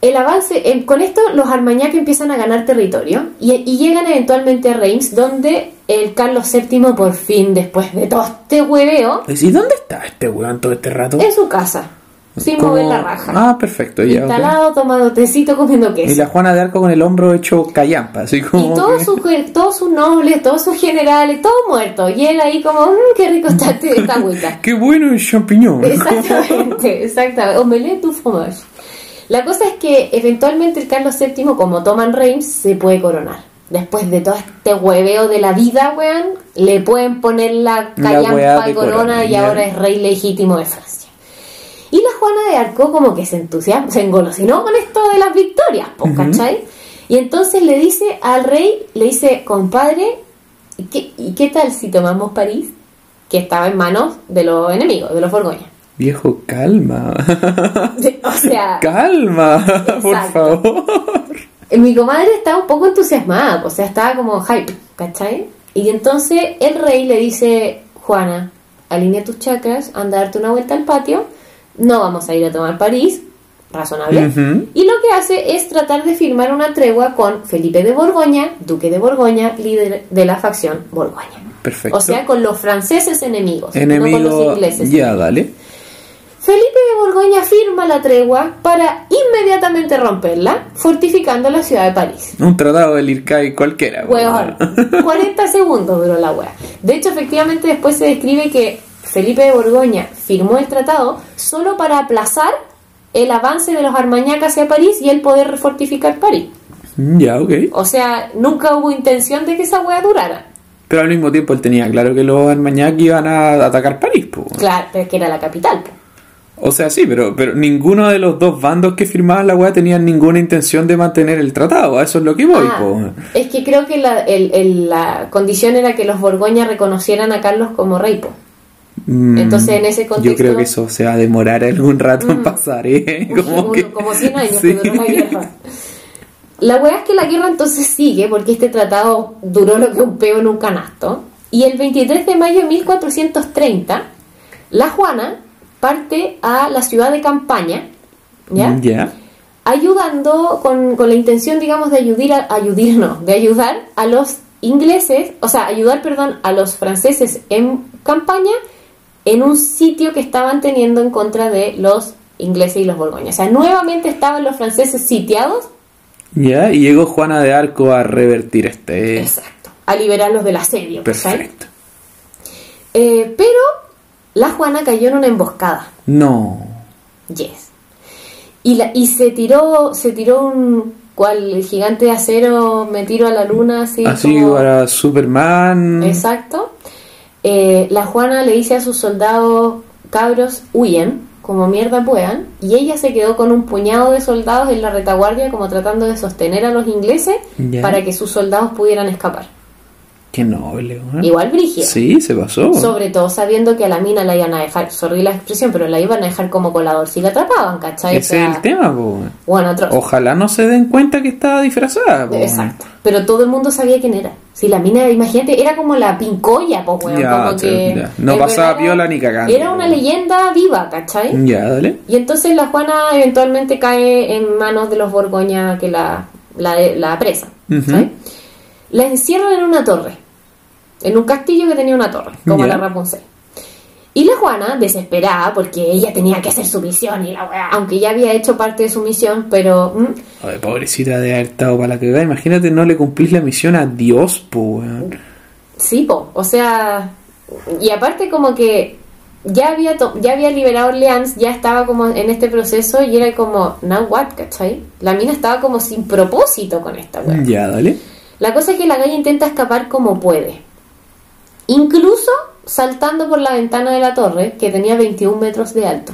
[SPEAKER 2] el avance, eh, con esto los Armagnac empiezan a ganar territorio y, y llegan eventualmente a Reims, donde el Carlos VII por fin, después de todo este hueveo,
[SPEAKER 1] ¿Y dónde está este weón todo este rato?
[SPEAKER 2] en su casa, sin
[SPEAKER 1] Como-
[SPEAKER 2] mover la raja.
[SPEAKER 1] Ah, perfecto, ya.
[SPEAKER 2] instalado, tomando tecito, comiendo queso.
[SPEAKER 1] Y la Juana de Arco con el hombro hecho callampa, así como.
[SPEAKER 2] Y todos
[SPEAKER 1] que-
[SPEAKER 2] sus, todos sus nobles, todos sus generales, todos muertos. Y él ahí como, "Mm, qué rico está este- esta agüita.
[SPEAKER 1] Qué bueno el champiñón.
[SPEAKER 2] Exactamente, exactamente. Omelette du fromage. La cosa es que eventualmente el Carlos VII, como toman Reims, se puede coronar. Después de todo este hueveo de la vida, weón, le pueden poner la callampa corona
[SPEAKER 1] corona,
[SPEAKER 2] y ahora es rey legítimo de Francia. Y la Juana de Arco como que se entusiasma, se engolosinó con esto de las victorias,
[SPEAKER 1] Ujú.
[SPEAKER 2] ¿cachai? Y entonces le dice al rey, le dice, compadre, ¿y qué, ¿y qué tal si tomamos París? Que estaba en manos de los enemigos, de los Borgoña.
[SPEAKER 1] Viejo, calma.
[SPEAKER 2] O sea,
[SPEAKER 1] calma, por favor.
[SPEAKER 2] mi comadre estaba un poco entusiasmada, o sea, estaba como hype, ¿cachai? Y entonces el rey le dice, Juana, alinea tus chakras, anda a darte una vuelta al patio, no vamos a ir a tomar París, razonable. Y lo que hace es tratar de firmar una tregua con Felipe de Borgoña, duque de Borgoña, líder de la facción Borgoña.
[SPEAKER 1] Perfecto.
[SPEAKER 2] O sea, con los franceses enemigos, no con
[SPEAKER 1] Enemigo.
[SPEAKER 2] los ingleses.
[SPEAKER 1] ya, dale.
[SPEAKER 2] Felipe de Borgoña firma la tregua para inmediatamente romperla, fortificando la ciudad de París.
[SPEAKER 1] Un tratado del IRCAI cualquiera.
[SPEAKER 2] Weón, 40 segundos duró la wea. De hecho, efectivamente, después se describe que Felipe de Borgoña firmó el tratado solo para aplazar el avance de los Armagnac hacia París y el poder refortificar París.
[SPEAKER 1] Ya, ok.
[SPEAKER 2] O sea, nunca hubo intención de que esa wea durara.
[SPEAKER 1] Pero al mismo tiempo él tenía claro que los Armagnac iban a atacar París, po.
[SPEAKER 2] Claro, pero es que era la capital. po.
[SPEAKER 1] O sea, sí, pero, pero ninguno de los dos bandos que firmaban la weá tenían ninguna intención de mantener el tratado. A eso es lo que voy,
[SPEAKER 2] Ah,
[SPEAKER 1] po.
[SPEAKER 2] es que creo que la, el- el- la condición era que los Borgoña reconocieran a Carlos como rey. po.
[SPEAKER 1] Mm,
[SPEAKER 2] Entonces, en ese
[SPEAKER 1] Yo
[SPEAKER 2] contexto-
[SPEAKER 1] creo que eso se va a demorar algún rato en pasar, ¿eh? Como,
[SPEAKER 2] Uno-
[SPEAKER 1] que...
[SPEAKER 2] como 100 años
[SPEAKER 1] Sí.
[SPEAKER 2] que duró la guerra. La weá es que la guerra entonces sigue porque este tratado duró lo que un peo en un canasto. Y el 23 de mayo de 1430, la Juana parte a la ciudad de Campaña, ¿ya?
[SPEAKER 1] Ya.
[SPEAKER 2] ayudando con, con la intención, digamos, de ayudar, a, ayudar, no, de ayudar a los ingleses, o sea, ayudar, perdón, a los franceses en campaña en un sitio que estaban teniendo en contra de los ingleses y los borgoñas. O sea, nuevamente estaban los franceses sitiados,
[SPEAKER 1] Ya, y llegó Juana de Arco a revertir este.
[SPEAKER 2] exacto, a liberarlos del asedio.
[SPEAKER 1] Perfecto.
[SPEAKER 2] Eh, pero la Juana cayó en una emboscada.
[SPEAKER 1] No.
[SPEAKER 2] Yes. Y, la, y se tiró, se tiró un cual el gigante de acero me tiro a la luna así.
[SPEAKER 1] Así
[SPEAKER 2] como-
[SPEAKER 1] para Superman.
[SPEAKER 2] Exacto. Eh, la Juana le dice a sus soldados, cabros, huyen, como mierda puedan, y ella se quedó con un puñado de soldados en la retaguardia como tratando de sostener a los ingleses para que sus soldados pudieran escapar.
[SPEAKER 1] Qué noble, weón.
[SPEAKER 2] Igual brígida.
[SPEAKER 1] Sí, se pasó.
[SPEAKER 2] Sobre todo sabiendo que a la mina la iban a dejar, sorry la expresión, pero la iban a dejar como colador si la atrapaban, ¿cachai? O
[SPEAKER 1] Ese es el tema, po.
[SPEAKER 2] Bueno, otro-
[SPEAKER 1] Ojalá no se den cuenta que estaba disfrazada, po.
[SPEAKER 2] Exacto. Pero todo el mundo sabía quién era. Si la mina, imagínate, era como la pincoya, pues, weón.
[SPEAKER 1] Ya,
[SPEAKER 2] como que.
[SPEAKER 1] ya. No pasaba piola ni cagando,
[SPEAKER 2] Era una leyenda viva, ¿cachai?
[SPEAKER 1] Ya, dale.
[SPEAKER 2] Y entonces la Juana eventualmente cae en manos de los Borgoña que la, la, la apresan.
[SPEAKER 1] Ujú.
[SPEAKER 2] ¿sabes? La encierran en una torre. En un castillo que tenía una torre, como la Rapunzel. Y la Juana, desesperada, porque ella tenía que hacer su misión, y la weá, aunque ya había hecho parte de su misión, pero mm,
[SPEAKER 1] pobrecita de haber estado para la cagada. Imagínate, no le cumplís la misión a Dios, po, weón.
[SPEAKER 2] Sí, po, o sea, y aparte como que ya había to- ya había liberado Orleans, ya estaba como en este proceso y era como, now what, ¿cachai? La mina estaba como sin propósito con esta weá.
[SPEAKER 1] Ya, dale.
[SPEAKER 2] La cosa es que la galla intenta escapar como puede. Incluso saltando por la ventana de la torre, que tenía 21 metros de alto.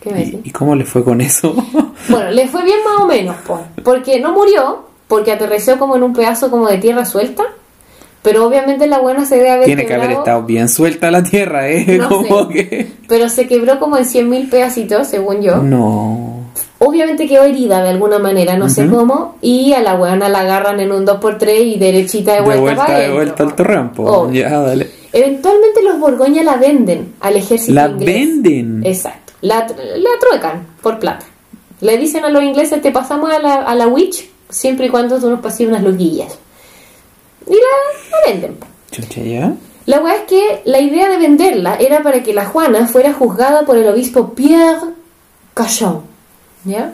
[SPEAKER 2] ¿Qué me
[SPEAKER 1] ¿Y, y cómo le fue con eso?
[SPEAKER 2] Bueno, le fue bien más o menos, po, porque no murió, porque aterreció como en un pedazo como de tierra suelta, pero obviamente la buena se debe haber
[SPEAKER 1] Tiene que haber estado bien suelta la tierra, ¿eh?
[SPEAKER 2] No
[SPEAKER 1] como
[SPEAKER 2] sé.
[SPEAKER 1] que...
[SPEAKER 2] Pero se quebró como en 100.000 pedacitos, según yo.
[SPEAKER 1] No.
[SPEAKER 2] Obviamente quedó herida de alguna manera, no sé cómo, y a la buena la agarran en un 2x3 y derechita de
[SPEAKER 1] De
[SPEAKER 2] vuelta,
[SPEAKER 1] vuelta,
[SPEAKER 2] para
[SPEAKER 1] de vuelta al. Ya, dale.
[SPEAKER 2] Eventualmente los Borgoña la venden al ejército
[SPEAKER 1] ¿La
[SPEAKER 2] inglés.
[SPEAKER 1] venden?
[SPEAKER 2] Exacto. La, la truecan por plata. Le dicen a los ingleses, te pasamos a la, a la witch siempre y cuando tú nos pases unas luquillas. Y la, la venden.
[SPEAKER 1] Chucha, ya.
[SPEAKER 2] La weá es que la idea de venderla era para que la Juana fuera juzgada por el obispo Pierre Cachon. ¿Ya?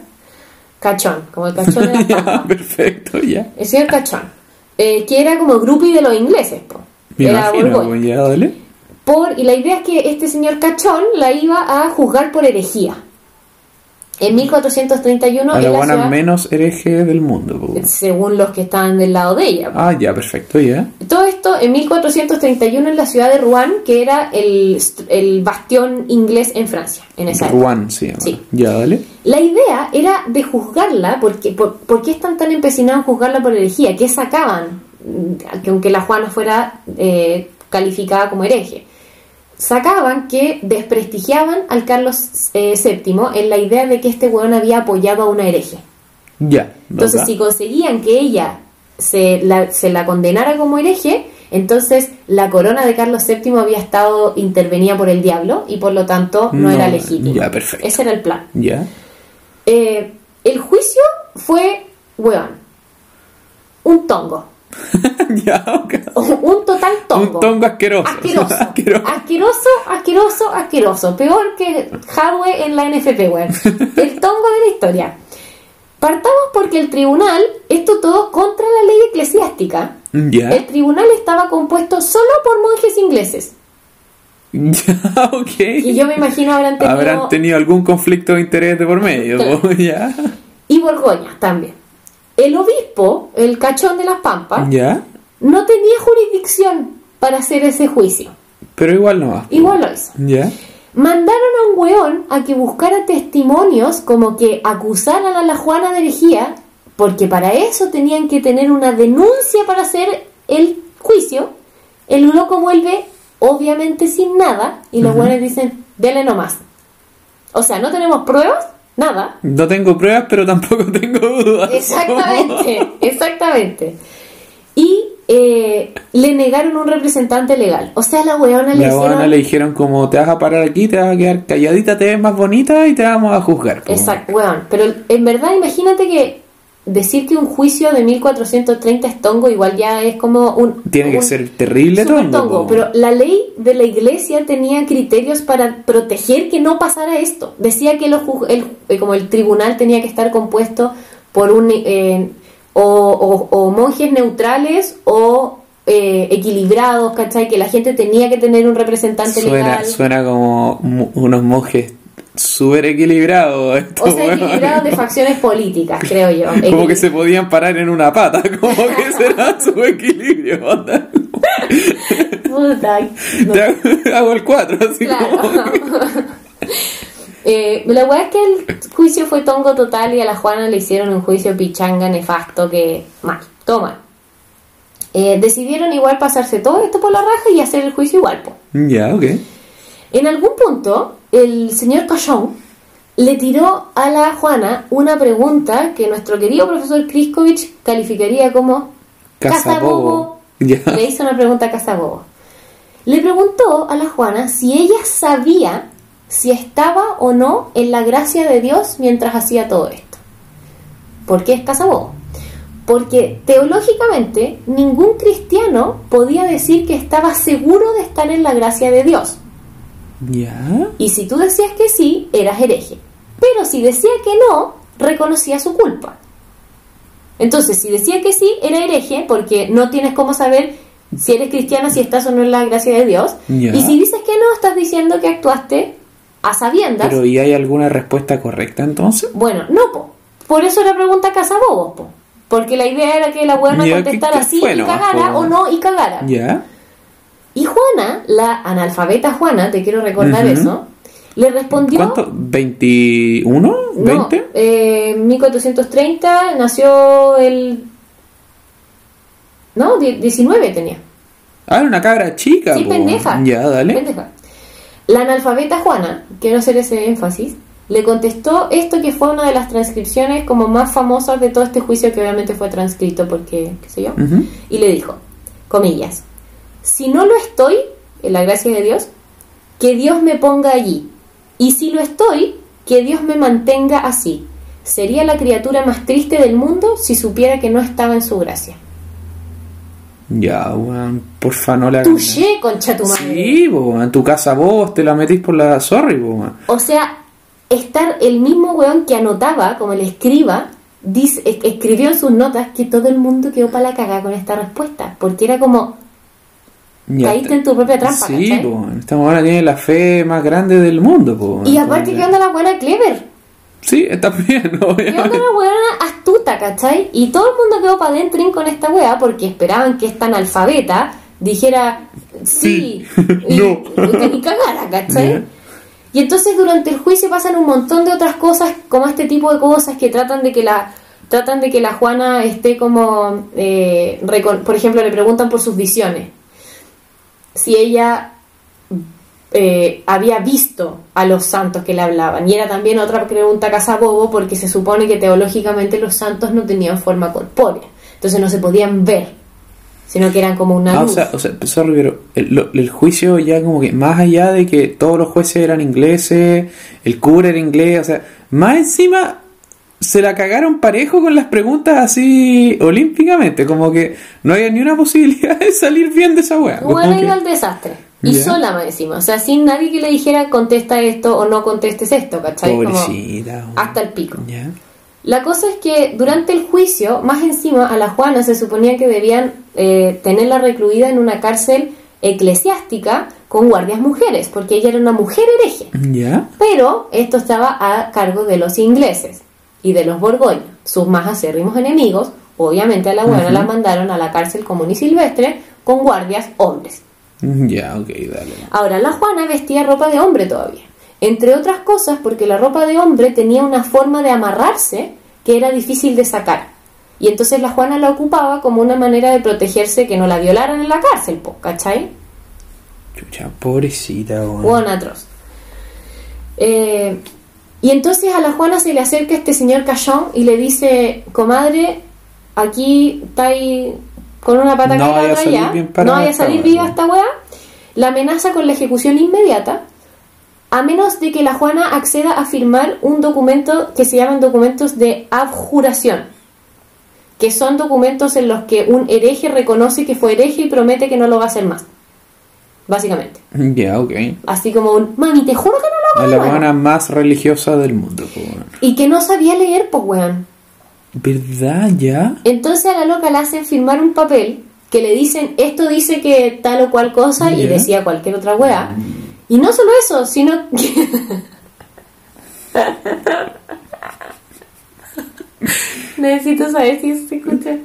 [SPEAKER 2] Cachón, como el cachón de la
[SPEAKER 1] perfecto, ya.
[SPEAKER 2] El señor Cachón. eh, que era como groupie de los ingleses, po.
[SPEAKER 1] Me
[SPEAKER 2] Era
[SPEAKER 1] imagino,
[SPEAKER 2] Borgoña.
[SPEAKER 1] pues, ya, dale.
[SPEAKER 2] Por, y la idea es que este señor Cachón la iba a juzgar por herejía. En 1431
[SPEAKER 1] A la buena
[SPEAKER 2] ciudad,
[SPEAKER 1] menos hereje del mundo,
[SPEAKER 2] según los que estaban del lado de ella.
[SPEAKER 1] Ah, ya, perfecto, ya.
[SPEAKER 2] Todo esto en 1431 en la ciudad de Rouen, que era el, el bastión inglés en Francia, en esa época.
[SPEAKER 1] Juan, sí.
[SPEAKER 2] Sí.
[SPEAKER 1] Ya, dale.
[SPEAKER 2] La idea era de juzgarla, porque, por, ¿por qué están tan empecinados en juzgarla por herejía? ¿Qué sacaban? Que aunque la Juana fuera eh, calificada como hereje. Sacaban que desprestigiaban al Carlos eh, VII en la idea de que este weón había apoyado a una hereje.
[SPEAKER 1] Ya.
[SPEAKER 2] Entonces, si conseguían que ella se la, se la condenara como hereje, entonces la corona de Carlos VII había estado intervenida por el diablo y por lo tanto no,
[SPEAKER 1] No,
[SPEAKER 2] era legítima.
[SPEAKER 1] ya, perfecto.
[SPEAKER 2] Ese era el plan.
[SPEAKER 1] Ya.
[SPEAKER 2] Eh, el juicio fue, weón, un tongo.
[SPEAKER 1] ya.
[SPEAKER 2] Un total tongo.
[SPEAKER 1] Un tongo asqueroso.
[SPEAKER 2] Asqueroso.
[SPEAKER 1] Asqueroso.
[SPEAKER 2] Asqueroso, asqueroso, asqueroso. Peor que Hadwe en la NFP, weón. El tongo de la historia. Partamos porque el tribunal, esto todo contra la ley eclesiástica. El tribunal estaba compuesto solo por monjes ingleses.
[SPEAKER 1] Ya, ok.
[SPEAKER 2] Y yo me imagino habrán tenido.
[SPEAKER 1] Habrán tenido algún conflicto de interés de por medio, ya.
[SPEAKER 2] Y Borgoña también. El obispo, el cachón de las Pampas,
[SPEAKER 1] Ya.
[SPEAKER 2] No tenía jurisdicción para hacer ese juicio.
[SPEAKER 1] Pero igual no va.
[SPEAKER 2] Igual lo hizo.
[SPEAKER 1] Ya.
[SPEAKER 2] Mandaron a un weón a que buscara testimonios como que acusaran a la Juana de herejía, porque para eso tenían que tener una denuncia para hacer el juicio. El loco vuelve, obviamente sin nada, y los weones dicen, dele nomás. O sea, no tenemos pruebas, nada.
[SPEAKER 1] No tengo pruebas, pero tampoco tengo dudas.
[SPEAKER 2] Exactamente, exactamente. Y eh, le negaron un representante legal. O sea, la weona le
[SPEAKER 1] La
[SPEAKER 2] hicieron...
[SPEAKER 1] buena le dijeron como te vas a parar aquí, te vas a quedar calladita, te ves más bonita y te vamos a juzgar.
[SPEAKER 2] Exacto, weón. Pero en verdad, imagínate que decir que un juicio de 1430 es tongo, igual ya es como un.
[SPEAKER 1] Tiene que ser terrible tongo,
[SPEAKER 2] tongo. Pero la ley de la iglesia tenía criterios para proteger que no pasara esto. Decía que los el, eh, como el tribunal tenía que estar compuesto por un. eh, o, o- o monjes neutrales o. eh, equilibrados, ¿cachai? Que la gente tenía que tener un representante
[SPEAKER 1] Suena,
[SPEAKER 2] legal.
[SPEAKER 1] suena como unos monjes súper equilibrados.
[SPEAKER 2] o sea, equilibrados de facciones políticas, creo yo.
[SPEAKER 1] Como que se podían parar en una pata, como que será su equilibrio. onda.
[SPEAKER 2] Puta, no.
[SPEAKER 1] Hago, hago el 4, así
[SPEAKER 2] Claro.
[SPEAKER 1] como.
[SPEAKER 2] Eh, la weá es que el juicio fue tongo total y a la Juana le hicieron un juicio pichanga nefasto que mal, todo mal. Eh, decidieron igual pasarse todo esto por la raja y hacer el juicio igual.
[SPEAKER 1] Ya, ok.
[SPEAKER 2] En algún punto, el señor Cachón le tiró a la Juana una pregunta que nuestro querido profesor Kriskovich calificaría como
[SPEAKER 1] Cazabobo. Ya.
[SPEAKER 2] Le hizo una pregunta a Cazabobo. Le preguntó a la Juana si ella sabía si estaba o no en la gracia de Dios mientras hacía todo esto. ¿Por qué es Cazabobo? Porque teológicamente ningún cristiano podía decir que estaba seguro de estar en la gracia de Dios.
[SPEAKER 1] Ya.
[SPEAKER 2] Y si tú decías que sí, eras hereje. Pero si decía que no, reconocía su culpa. Entonces, si decía que sí, era hereje porque no tienes cómo saber si eres cristiana, si estás o no en la gracia de Dios.
[SPEAKER 1] Ya.
[SPEAKER 2] Y si dices que no, estás diciendo que actuaste a sabiendas.
[SPEAKER 1] Pero ¿y hay alguna respuesta correcta entonces?
[SPEAKER 2] Bueno, no, po. Por eso la pregunta cazabobos, po. Porque la idea era que la buena contestara sí y cagara
[SPEAKER 1] po.
[SPEAKER 2] o no y cagara.
[SPEAKER 1] Ya.
[SPEAKER 2] Y Juana, la analfabeta Juana, te quiero recordar eso, le respondió...
[SPEAKER 1] ¿Cuánto? ¿21?
[SPEAKER 2] No,
[SPEAKER 1] ¿20?
[SPEAKER 2] eh, 1430 nació el... No, die- 19 tenía.
[SPEAKER 1] Ah, era una cabra chica.
[SPEAKER 2] Sí,
[SPEAKER 1] po.
[SPEAKER 2] pendeja.
[SPEAKER 1] Ya, dale.
[SPEAKER 2] Pendeja. La analfabeta Juana, quiero hacer ese énfasis, le contestó esto que fue una de las transcripciones como más famosas de todo este juicio que obviamente fue transcrito porque, qué sé yo, y le dijo, comillas, si no lo estoy, en la gracia de Dios, que Dios me ponga allí, y si lo estoy, que Dios me mantenga así. Sería la criatura más triste del mundo si supiera que no estaba en su gracia.
[SPEAKER 1] Ya, weón. Porfa, no la.
[SPEAKER 2] Touché, concha tu madre.
[SPEAKER 1] Sí, weón. En tu casa vos te la metís por la sorry, weón.
[SPEAKER 2] O sea, estar el mismo weón que anotaba, como el escriba, dice, es- escribió en sus notas que todo el mundo quedó para la cagada con esta respuesta. Porque era como,
[SPEAKER 1] Ya
[SPEAKER 2] caíste
[SPEAKER 1] te-
[SPEAKER 2] en tu propia trampa,
[SPEAKER 1] Sí, weón. Esta buena tiene la fe más grande del mundo, weón.
[SPEAKER 2] Y aparte, ¿qué onda la buena Clever?
[SPEAKER 1] Sí, está bien,
[SPEAKER 2] ¿Qué onda
[SPEAKER 1] obviamente.
[SPEAKER 2] la weona astuta, cachai? Y todo el mundo quedó para adentro con esta wea porque esperaban que esta analfabeta dijera sí, y,
[SPEAKER 1] No.
[SPEAKER 2] y cagara, ¿cachai? Y entonces durante el juicio pasan un montón de otras cosas, como este tipo de cosas que tratan de que la tratan de que la Juana esté como, eh, por ejemplo, le preguntan por sus visiones. Si ella eh, había visto a los santos que le hablaban. Y era también otra pregunta casabobo porque se supone que teológicamente los santos no tenían forma corpórea. Entonces no se podían ver, sino que eran como una
[SPEAKER 1] Ah, o
[SPEAKER 2] luz.
[SPEAKER 1] sea, o sea, sorry, pero el, lo- el juicio ya como que más allá de que todos los jueces eran ingleses, el cura era inglés, o sea, más encima se la cagaron parejo con las preguntas así olímpicamente, como que no había ni una posibilidad de salir bien de esa weá.
[SPEAKER 2] Bueno,
[SPEAKER 1] que-
[SPEAKER 2] ido al desastre. Y sola más encima. O sea, sin nadie que le dijera contesta esto o no contestes esto, ¿cachai?
[SPEAKER 1] Pobrecita,
[SPEAKER 2] hasta el pico. La cosa es que durante el juicio, más encima, a la Juana se suponía que debían eh, tenerla recluida en una cárcel eclesiástica con guardias mujeres, porque ella era una mujer hereje. Pero esto estaba a cargo de los ingleses y de los Borgoña, sus más acérrimos enemigos. Obviamente a la buena la mandaron a la cárcel común y silvestre con guardias hombres.
[SPEAKER 1] Ya, ok, dale.
[SPEAKER 2] Ahora, la Juana vestía ropa de hombre todavía. Entre otras cosas porque la ropa de hombre tenía una forma de amarrarse que era difícil de sacar. Y entonces la Juana la ocupaba como una manera de protegerse que no la violaran en la cárcel, po, ¿cachai?
[SPEAKER 1] Chucha, pobrecita.
[SPEAKER 2] Hueón atroz. Eh, y entonces a la Juana se le acerca este señor Cachón y le dice, comadre, aquí está ahí con una pata
[SPEAKER 1] No
[SPEAKER 2] la
[SPEAKER 1] vaya a
[SPEAKER 2] otra
[SPEAKER 1] salir
[SPEAKER 2] allá.
[SPEAKER 1] bien
[SPEAKER 2] no vaya a salir viva esta weá. La amenaza con la ejecución inmediata, a menos de que la Juana acceda a firmar un documento que se llaman documentos de abjuración, que son documentos en los que un hereje reconoce que fue hereje y promete que no lo va a hacer más. Básicamente.
[SPEAKER 1] Ya, ok.
[SPEAKER 2] Así como un, mami, te juro que no lo
[SPEAKER 1] la
[SPEAKER 2] hago. nuevo".
[SPEAKER 1] buena más religiosa del mundo, po, weón.
[SPEAKER 2] Y que no sabía leer, pues, weón.
[SPEAKER 1] ¿Verdad, ya?
[SPEAKER 2] Entonces a la loca le hacen firmar un papel que le dicen, esto dice que tal o cual cosa, y decía cualquier otra weá. Y no solo eso, sino que... Necesito saber si se escucha.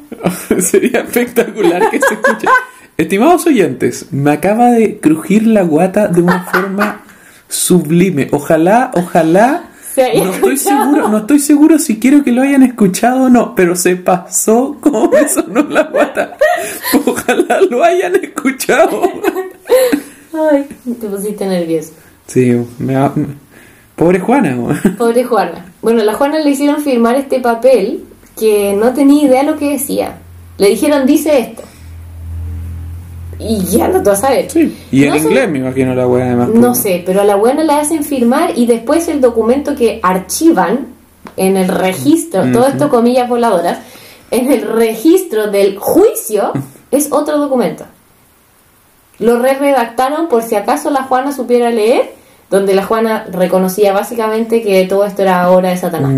[SPEAKER 1] Sería espectacular que se escuche. Estimados oyentes, me acaba de crujir la guata de una forma sublime. Ojalá, ojalá.
[SPEAKER 2] Se haya
[SPEAKER 1] No estoy seguro, no estoy seguro si quiero que lo hayan escuchado o no, pero se pasó como me sonó la guata. Ojalá lo hayan escuchado.
[SPEAKER 2] Ay, te pusiste nervioso.
[SPEAKER 1] Sí, me pobre Juana.
[SPEAKER 2] Pobre Juana. Bueno, a la Juana le hicieron firmar este papel que no tenía idea lo que decía. Le dijeron, dice esto. Y ya no te vas a saber.
[SPEAKER 1] Sí, y en
[SPEAKER 2] No solo-
[SPEAKER 1] inglés me imagino la además.
[SPEAKER 2] No sé, pero a la buena le hacen firmar y después el documento que archivan en el registro, todo esto comillas voladoras, en el registro del juicio es otro documento. Lo re redactaron por si acaso la Juana supiera leer, donde la Juana reconocía básicamente que todo esto era obra de Satanás.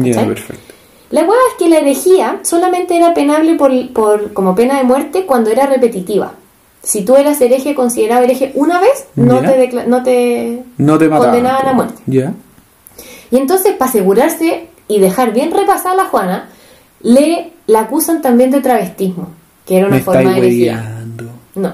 [SPEAKER 2] La hueá es que la herejía solamente era penable por, por- como pena de muerte cuando era repetitiva. Si tú eras hereje, considerado hereje una vez, no te, no te
[SPEAKER 1] No te
[SPEAKER 2] condenaban a muerte.
[SPEAKER 1] Ya.
[SPEAKER 2] Y entonces, para asegurarse y dejar bien repasada a la Juana, le la acusan también de travestismo, que era una
[SPEAKER 1] Me
[SPEAKER 2] forma de. No.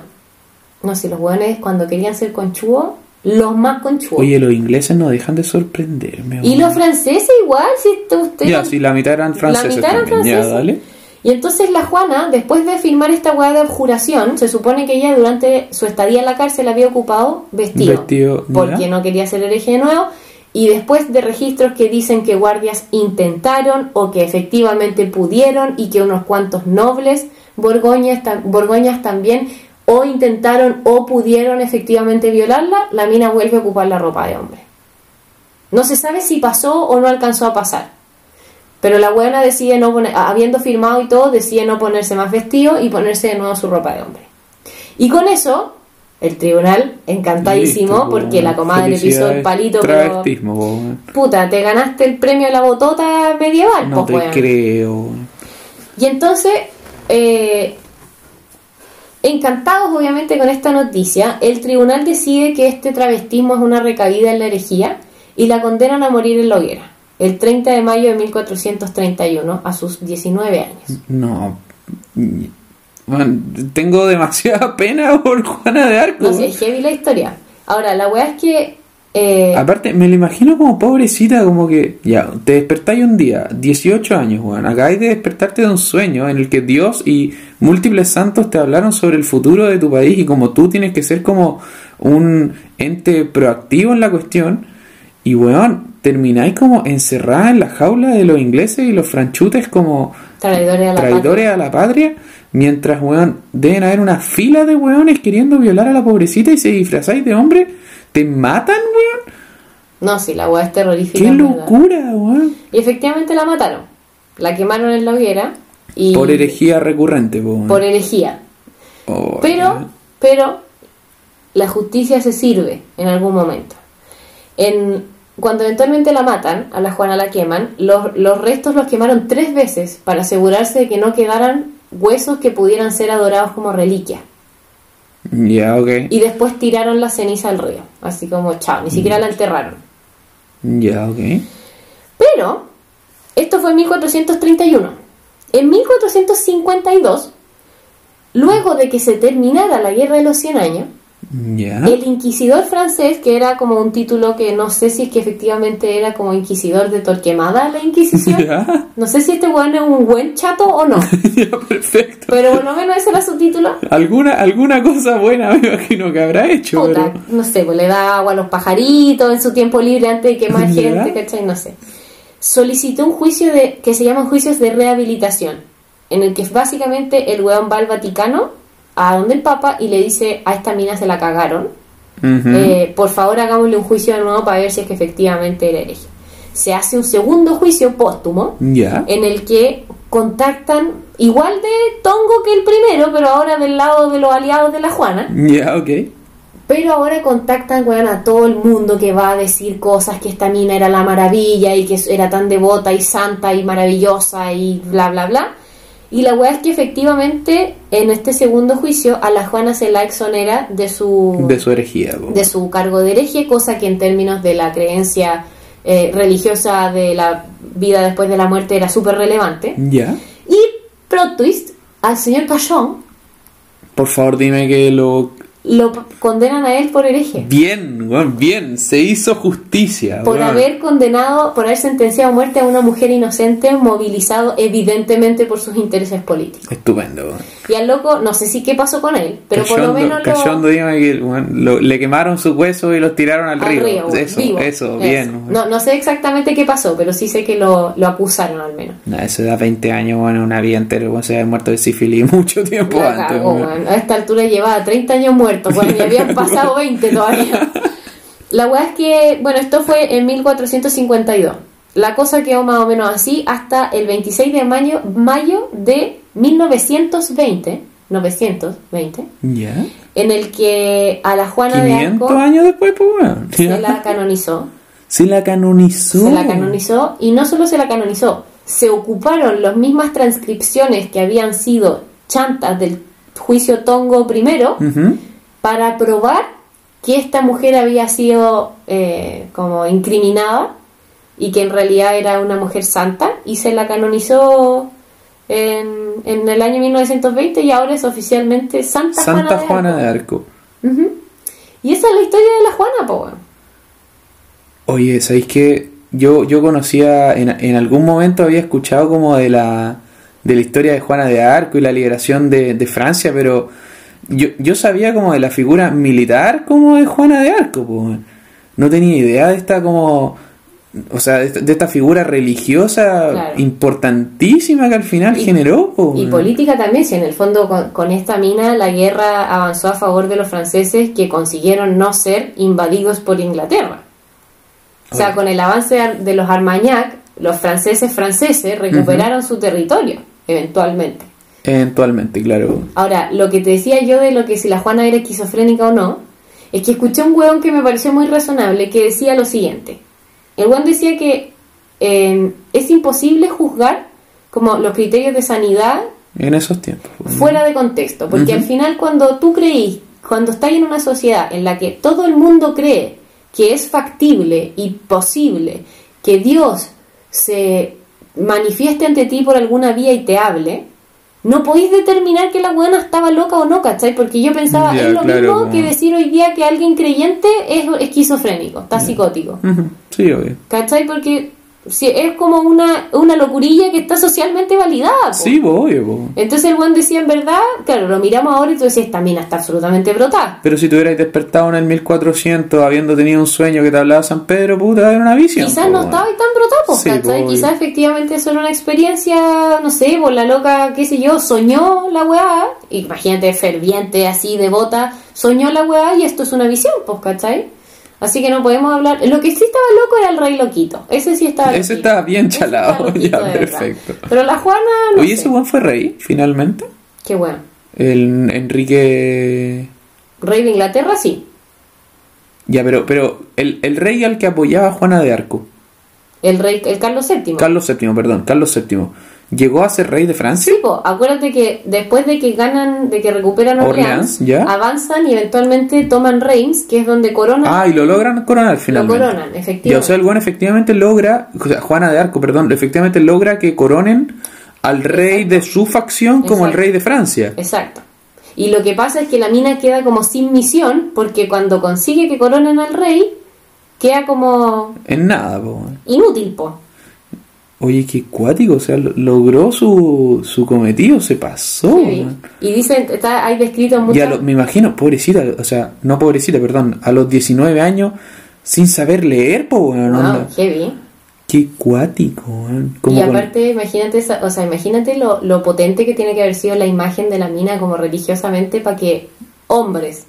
[SPEAKER 2] No, si los hueones cuando querían ser conchudos, los más conchudos.
[SPEAKER 1] Oye, los ingleses no dejan de sorprenderme.
[SPEAKER 2] y los franceses igual, si te- ustedes...
[SPEAKER 1] Ya, sí, la mitad eran franceses
[SPEAKER 2] mitad eran
[SPEAKER 1] también. Ya,
[SPEAKER 2] franceses.
[SPEAKER 1] dale.
[SPEAKER 2] Y entonces la Juana, después de firmar esta hueá de abjuración, se supone que ella durante su estadía en la cárcel había ocupado vestido.
[SPEAKER 1] Vestido,
[SPEAKER 2] porque no quería ser hereje de nuevo. Y después de registros que dicen que guardias intentaron o que efectivamente pudieron y que unos cuantos nobles borgoñas, borgoñas también o intentaron o pudieron efectivamente violarla, la mina vuelve a ocupar la ropa de hombre. No se sabe si pasó o no alcanzó a pasar. Pero la buena decide no poner, habiendo firmado y todo, decide no ponerse más vestido y ponerse de nuevo su ropa de hombre. Y con eso, el tribunal, encantadísimo,
[SPEAKER 1] Listo, po,
[SPEAKER 2] porque la comadre pisó el palito, pero
[SPEAKER 1] weón.
[SPEAKER 2] puta, te ganaste el premio a la botota medieval,
[SPEAKER 1] No
[SPEAKER 2] pues,
[SPEAKER 1] te creo.
[SPEAKER 2] Y entonces, eh, encantados obviamente con esta noticia, el tribunal decide que este travestismo es una recaída en la herejía y la condenan a morir en la hoguera, el 30 de mayo de 1431, a sus 19 años.
[SPEAKER 1] No. Man, tengo demasiada pena por Juana de Arco.
[SPEAKER 2] No sé, es heavy la historia. Ahora, la weá es que... eh,
[SPEAKER 1] Aparte, me lo imagino como pobrecita, como que, ya, te despertáis un día, 18 años, weón, acabáis de despertarte de un sueño en el que Dios y múltiples santos te hablaron sobre el futuro de tu país y como tú tienes que ser como un ente proactivo en la cuestión, y weón, termináis como encerrada en la jaula de los ingleses y los franchutes como
[SPEAKER 2] traidores a la
[SPEAKER 1] traidores a la patria, mientras, weón, deben haber una fila de weones queriendo violar a la pobrecita y se disfrazáis de hombre, te matan, weón.
[SPEAKER 2] No, sí, la weá es terrorífica.
[SPEAKER 1] ¡Qué locura, weón!
[SPEAKER 2] Y efectivamente la mataron. la quemaron en la hoguera. Y
[SPEAKER 1] Por herejía recurrente, po.
[SPEAKER 2] por herejía.
[SPEAKER 1] Oh,
[SPEAKER 2] Pero, pero la justicia se sirve en algún momento. En, cuando eventualmente la matan, a la Juana la queman, los, los restos los quemaron tres veces para asegurarse de que no quedaran huesos que pudieran ser adorados como reliquia.
[SPEAKER 1] Ya, ok.
[SPEAKER 2] Y después tiraron la ceniza al río. Así como, chao, ni siquiera la enterraron.
[SPEAKER 1] Ya, ok.
[SPEAKER 2] Pero, esto fue en 1431. En 1452, luego de que se terminara la Guerra de los 100 años, El inquisidor francés, que era como un título que no sé si es que efectivamente era como inquisidor de Torquemada la Inquisición. No sé si este weón es un buen chato o no,
[SPEAKER 1] perfecto.
[SPEAKER 2] pero por lo menos ese era su título.
[SPEAKER 1] Alguna, alguna cosa buena me imagino que habrá hecho,
[SPEAKER 2] Puta,
[SPEAKER 1] pero...
[SPEAKER 2] no sé, pues le da agua a los pajaritos en su tiempo libre antes de quemar gente, ¿cachai? No sé. Solicitó un juicio de que se llaman juicios de rehabilitación, en el que básicamente el weón va al Vaticano, a donde el Papa, y le dice, a esta mina se la cagaron, eh, por favor hagámosle un juicio de nuevo para ver si es que efectivamente era hereje. Se hace un segundo juicio póstumo, en el que contactan igual de tongo que el primero, pero ahora del lado de los aliados de la Juana.
[SPEAKER 1] Ya, ok.
[SPEAKER 2] Pero ahora contactan, weón, a todo el mundo que va a decir cosas que esta mina era la maravilla y que era tan devota y santa y maravillosa y bla, bla, bla. Y la weá es que efectivamente en este segundo juicio a la Juana se la exonera de su,
[SPEAKER 1] De su herejía, po.
[SPEAKER 2] de su cargo de hereje, cosa que en términos de la creencia eh, religiosa de la vida después de la muerte era súper relevante.
[SPEAKER 1] Ya.
[SPEAKER 2] Y, plot twist, al señor Cachón
[SPEAKER 1] Por favor, dime que lo...
[SPEAKER 2] lo condenan a él por hereje.
[SPEAKER 1] Bien, weón, bien. Se hizo justicia,
[SPEAKER 2] por
[SPEAKER 1] weón.
[SPEAKER 2] haber condenado, por haber sentenciado a muerte a una mujer inocente, movilizado evidentemente por sus intereses políticos.
[SPEAKER 1] Estupendo.
[SPEAKER 2] Y al loco, no sé si qué pasó con él, pero por lo menos lo,
[SPEAKER 1] Cachondo, dígame que weón, lo- le quemaron sus huesos y los tiraron al,
[SPEAKER 2] al
[SPEAKER 1] río.
[SPEAKER 2] río,
[SPEAKER 1] Eso,
[SPEAKER 2] vivo.
[SPEAKER 1] eso, bien.
[SPEAKER 2] No, no sé exactamente qué pasó, pero sí sé que lo, lo acusaron al menos.
[SPEAKER 1] Nah, eso da 20 años, bueno, una vida entera, weón, se había muerto de sífilis mucho tiempo
[SPEAKER 2] La
[SPEAKER 1] antes. weón.
[SPEAKER 2] A esta altura llevaba 30 años muerto, bueno, y habían pasado 20 todavía. La weá es que, bueno, esto fue en 1452. La cosa quedó más o menos así hasta el 26 de mayo, mayo de 1920, 920,
[SPEAKER 1] Ya.
[SPEAKER 2] en el que a la Juana de
[SPEAKER 1] 500
[SPEAKER 2] Arco
[SPEAKER 1] años después, pues, weón.
[SPEAKER 2] se la canonizó.
[SPEAKER 1] Se la canonizó.
[SPEAKER 2] Se la canonizó y no solo se la canonizó, se ocuparon las mismas transcripciones que habían sido chantas del juicio Tongo primero
[SPEAKER 1] Ujú.
[SPEAKER 2] Para probar que esta mujer había sido eh, como incriminada y que en realidad era una mujer santa y se la canonizó en, en el año 1920 y ahora es oficialmente Santa,
[SPEAKER 1] Santa
[SPEAKER 2] Juana,
[SPEAKER 1] Juana
[SPEAKER 2] de
[SPEAKER 1] de
[SPEAKER 2] Arco.
[SPEAKER 1] Arco.
[SPEAKER 2] Ujú. Y esa es la historia de la Juana, po.
[SPEAKER 1] Oye, ¿sabéis que yo, yo conocía, en, en algún momento había escuchado como de la, de la historia de Juana de Arco y la liberación de, de Francia, pero yo, yo sabía como de la figura militar como de Juana de Arco, po. no tenía idea de esta como, o sea, de esta, figura religiosa
[SPEAKER 2] Claro.
[SPEAKER 1] importantísima que al final
[SPEAKER 2] Y-
[SPEAKER 1] generó. po.
[SPEAKER 2] Y política también, si en el fondo con, con esta mina la guerra avanzó a favor de los franceses que consiguieron no ser invadidos por Inglaterra. O sea,
[SPEAKER 1] Oye.
[SPEAKER 2] con el avance de los Armagnac, los franceses franceses recuperaron su territorio, eventualmente.
[SPEAKER 1] Eventualmente, claro.
[SPEAKER 2] Ahora, lo que te decía yo de lo que si la Juana era esquizofrénica o no, es que escuché un hueón que me pareció muy razonable que decía lo siguiente. El hueón decía que eh, es imposible juzgar como los criterios de sanidad
[SPEAKER 1] En esos tiempos. po.
[SPEAKER 2] fuera de contexto, porque al final cuando tú creís, cuando estás en una sociedad en la que todo el mundo cree que es factible y posible que Dios se manifieste ante ti por alguna vía y te hable, no podéis determinar que la buena estaba loca o no, ¿cachai? Porque yo pensaba,
[SPEAKER 1] Ya,
[SPEAKER 2] es lo
[SPEAKER 1] claro,
[SPEAKER 2] mismo
[SPEAKER 1] como-
[SPEAKER 2] que decir hoy día que alguien creyente es esquizofrénico, está psicótico.
[SPEAKER 1] Sí, obvio.
[SPEAKER 2] ¿Cachai? Porque si es como una, una locurilla que está socialmente validada. po.
[SPEAKER 1] Sí, po, obvio. po.
[SPEAKER 2] Entonces el buen decía en verdad, claro, lo miramos ahora y tú decías, esta mina está absolutamente brotada.
[SPEAKER 1] Pero si tú hubieras despertado en el 1400 habiendo tenido un sueño que te hablaba San Pedro, puta, era una visión.
[SPEAKER 2] Quizás no estaba ahí tan brotado, pues,
[SPEAKER 1] Sí,
[SPEAKER 2] Quizás efectivamente eso era una experiencia, no sé, por la loca, qué sé yo, soñó la weá, imagínate, ferviente, así, devota, soñó la weá y esto es una visión, pues, ¿cachai? Así que no podemos hablar. Lo que sí estaba loco era el rey loquito. Ese sí estaba.
[SPEAKER 1] Ese
[SPEAKER 2] loquito.
[SPEAKER 1] estaba bien
[SPEAKER 2] Ese
[SPEAKER 1] chalado,
[SPEAKER 2] estaba
[SPEAKER 1] ya, perfecto.
[SPEAKER 2] Pero la Juana. No
[SPEAKER 1] Oye,
[SPEAKER 2] sé.
[SPEAKER 1] ese buen fue rey, finalmente.
[SPEAKER 2] Qué bueno.
[SPEAKER 1] El Enrique.
[SPEAKER 2] Rey de Inglaterra, sí.
[SPEAKER 1] Ya, pero, pero el, el rey al que apoyaba a Juana de Arco,
[SPEAKER 2] El rey, el Carlos VII.
[SPEAKER 1] Carlos VII, perdón, Carlos VII, ¿llegó a ser rey de Francia?
[SPEAKER 2] Sí, po, acuérdate que después de que ganan, de que recuperan
[SPEAKER 1] Orleans,
[SPEAKER 2] Orleans,
[SPEAKER 1] ya.
[SPEAKER 2] avanzan y eventualmente toman Reims, que es donde coronan.
[SPEAKER 1] Ah, y lo logran coronar finalmente.
[SPEAKER 2] coronan, efectivamente.
[SPEAKER 1] Ya, o sea, el buen efectivamente logra, o sea, Juana de Arco, perdón, efectivamente logra que coronen al rey de su facción como el rey de Francia.
[SPEAKER 2] Exacto. Y lo que pasa es que la mina queda como sin misión, porque cuando consigue que coronen al rey, queda como
[SPEAKER 1] En nada, po.
[SPEAKER 2] inútil, po.
[SPEAKER 1] Oye, qué cuático, o sea, lo- logró su, su cometido, se pasó.
[SPEAKER 2] Sí. Y dicen, está, hay descrito mucho.
[SPEAKER 1] Y a lo- me imagino, pobrecita, o sea, no pobrecita, perdón, a los 19 años, sin saber leer, po, weón,
[SPEAKER 2] No,
[SPEAKER 1] onda.
[SPEAKER 2] heavy.
[SPEAKER 1] Qué cuático,
[SPEAKER 2] Y
[SPEAKER 1] con-
[SPEAKER 2] aparte, imagínate, esa- o sea, imagínate lo, lo potente que tiene que haber sido la imagen de la mina como religiosamente para que hombres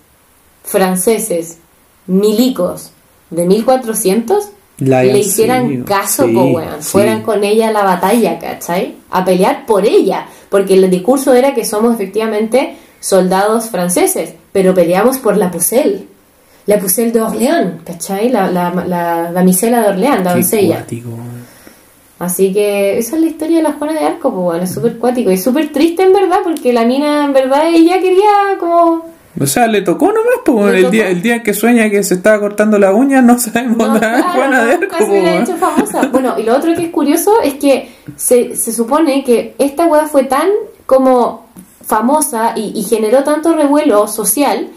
[SPEAKER 2] franceses, milicos de 1400 Le hicieran caso,
[SPEAKER 1] Sí,
[SPEAKER 2] po, weón.
[SPEAKER 1] sí.
[SPEAKER 2] Fueran con ella a la batalla, ¿cachai? A pelear por ella. Porque el discurso era que somos efectivamente soldados franceses, pero peleamos por la Pucelle. La Pucelle de Orléans, ¿cachai? La, la, la damisela de Orléans, la doncella.
[SPEAKER 1] weón.
[SPEAKER 2] Así que esa es la historia de la Juana de Arco, pues bueno, es súper cuático y súper triste en verdad, porque la mina en verdad ella quería como...
[SPEAKER 1] O sea, le tocó nomás.
[SPEAKER 2] Le
[SPEAKER 1] el
[SPEAKER 2] tocó.
[SPEAKER 1] día, el día que sueña que se estaba cortando la uña, no sabemos
[SPEAKER 2] No,
[SPEAKER 1] nada
[SPEAKER 2] claro,
[SPEAKER 1] Juana de Arco,
[SPEAKER 2] se hecho famosa. Bueno, y lo otro que es curioso es que se, se supone que esta weá fue tan como famosa y, y generó tanto revuelo social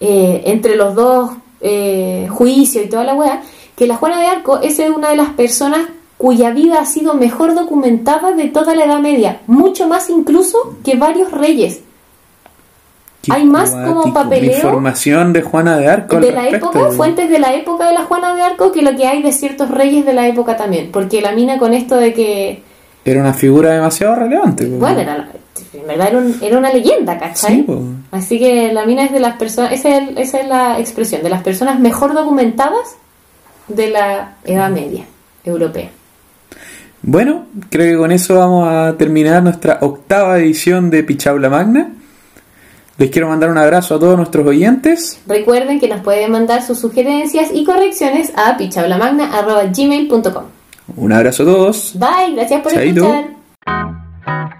[SPEAKER 2] eh, entre los dos eh, juicios y toda la weá, que la Juana de Arco es una de las personas cuya vida ha sido mejor documentada de toda la Edad Media, mucho más incluso que varios reyes. Hay más como papeleo
[SPEAKER 1] Información de Juana de Arco.
[SPEAKER 2] de la época, fuentes de la época de la Juana de Arco que lo que hay de ciertos reyes de la época también. Porque la mina con esto de que,
[SPEAKER 1] Era una figura demasiado relevante,
[SPEAKER 2] bueno, era, en verdad era, un- era una leyenda, ¿cachai?
[SPEAKER 1] Sí, po.
[SPEAKER 2] Así que la mina es de las personas, esa es, esa es la expresión, de las personas mejor documentadas de la Edad Media europea.
[SPEAKER 1] Bueno, creo que con eso vamos a terminar nuestra octava edición de Pichaula Magna. Les quiero mandar un abrazo a todos nuestros oyentes.
[SPEAKER 2] Recuerden que nos pueden mandar sus sugerencias y correcciones a pichablamagna.gmail.com
[SPEAKER 1] Un abrazo a todos.
[SPEAKER 2] Bye, gracias por
[SPEAKER 1] Chaito.
[SPEAKER 2] escuchar.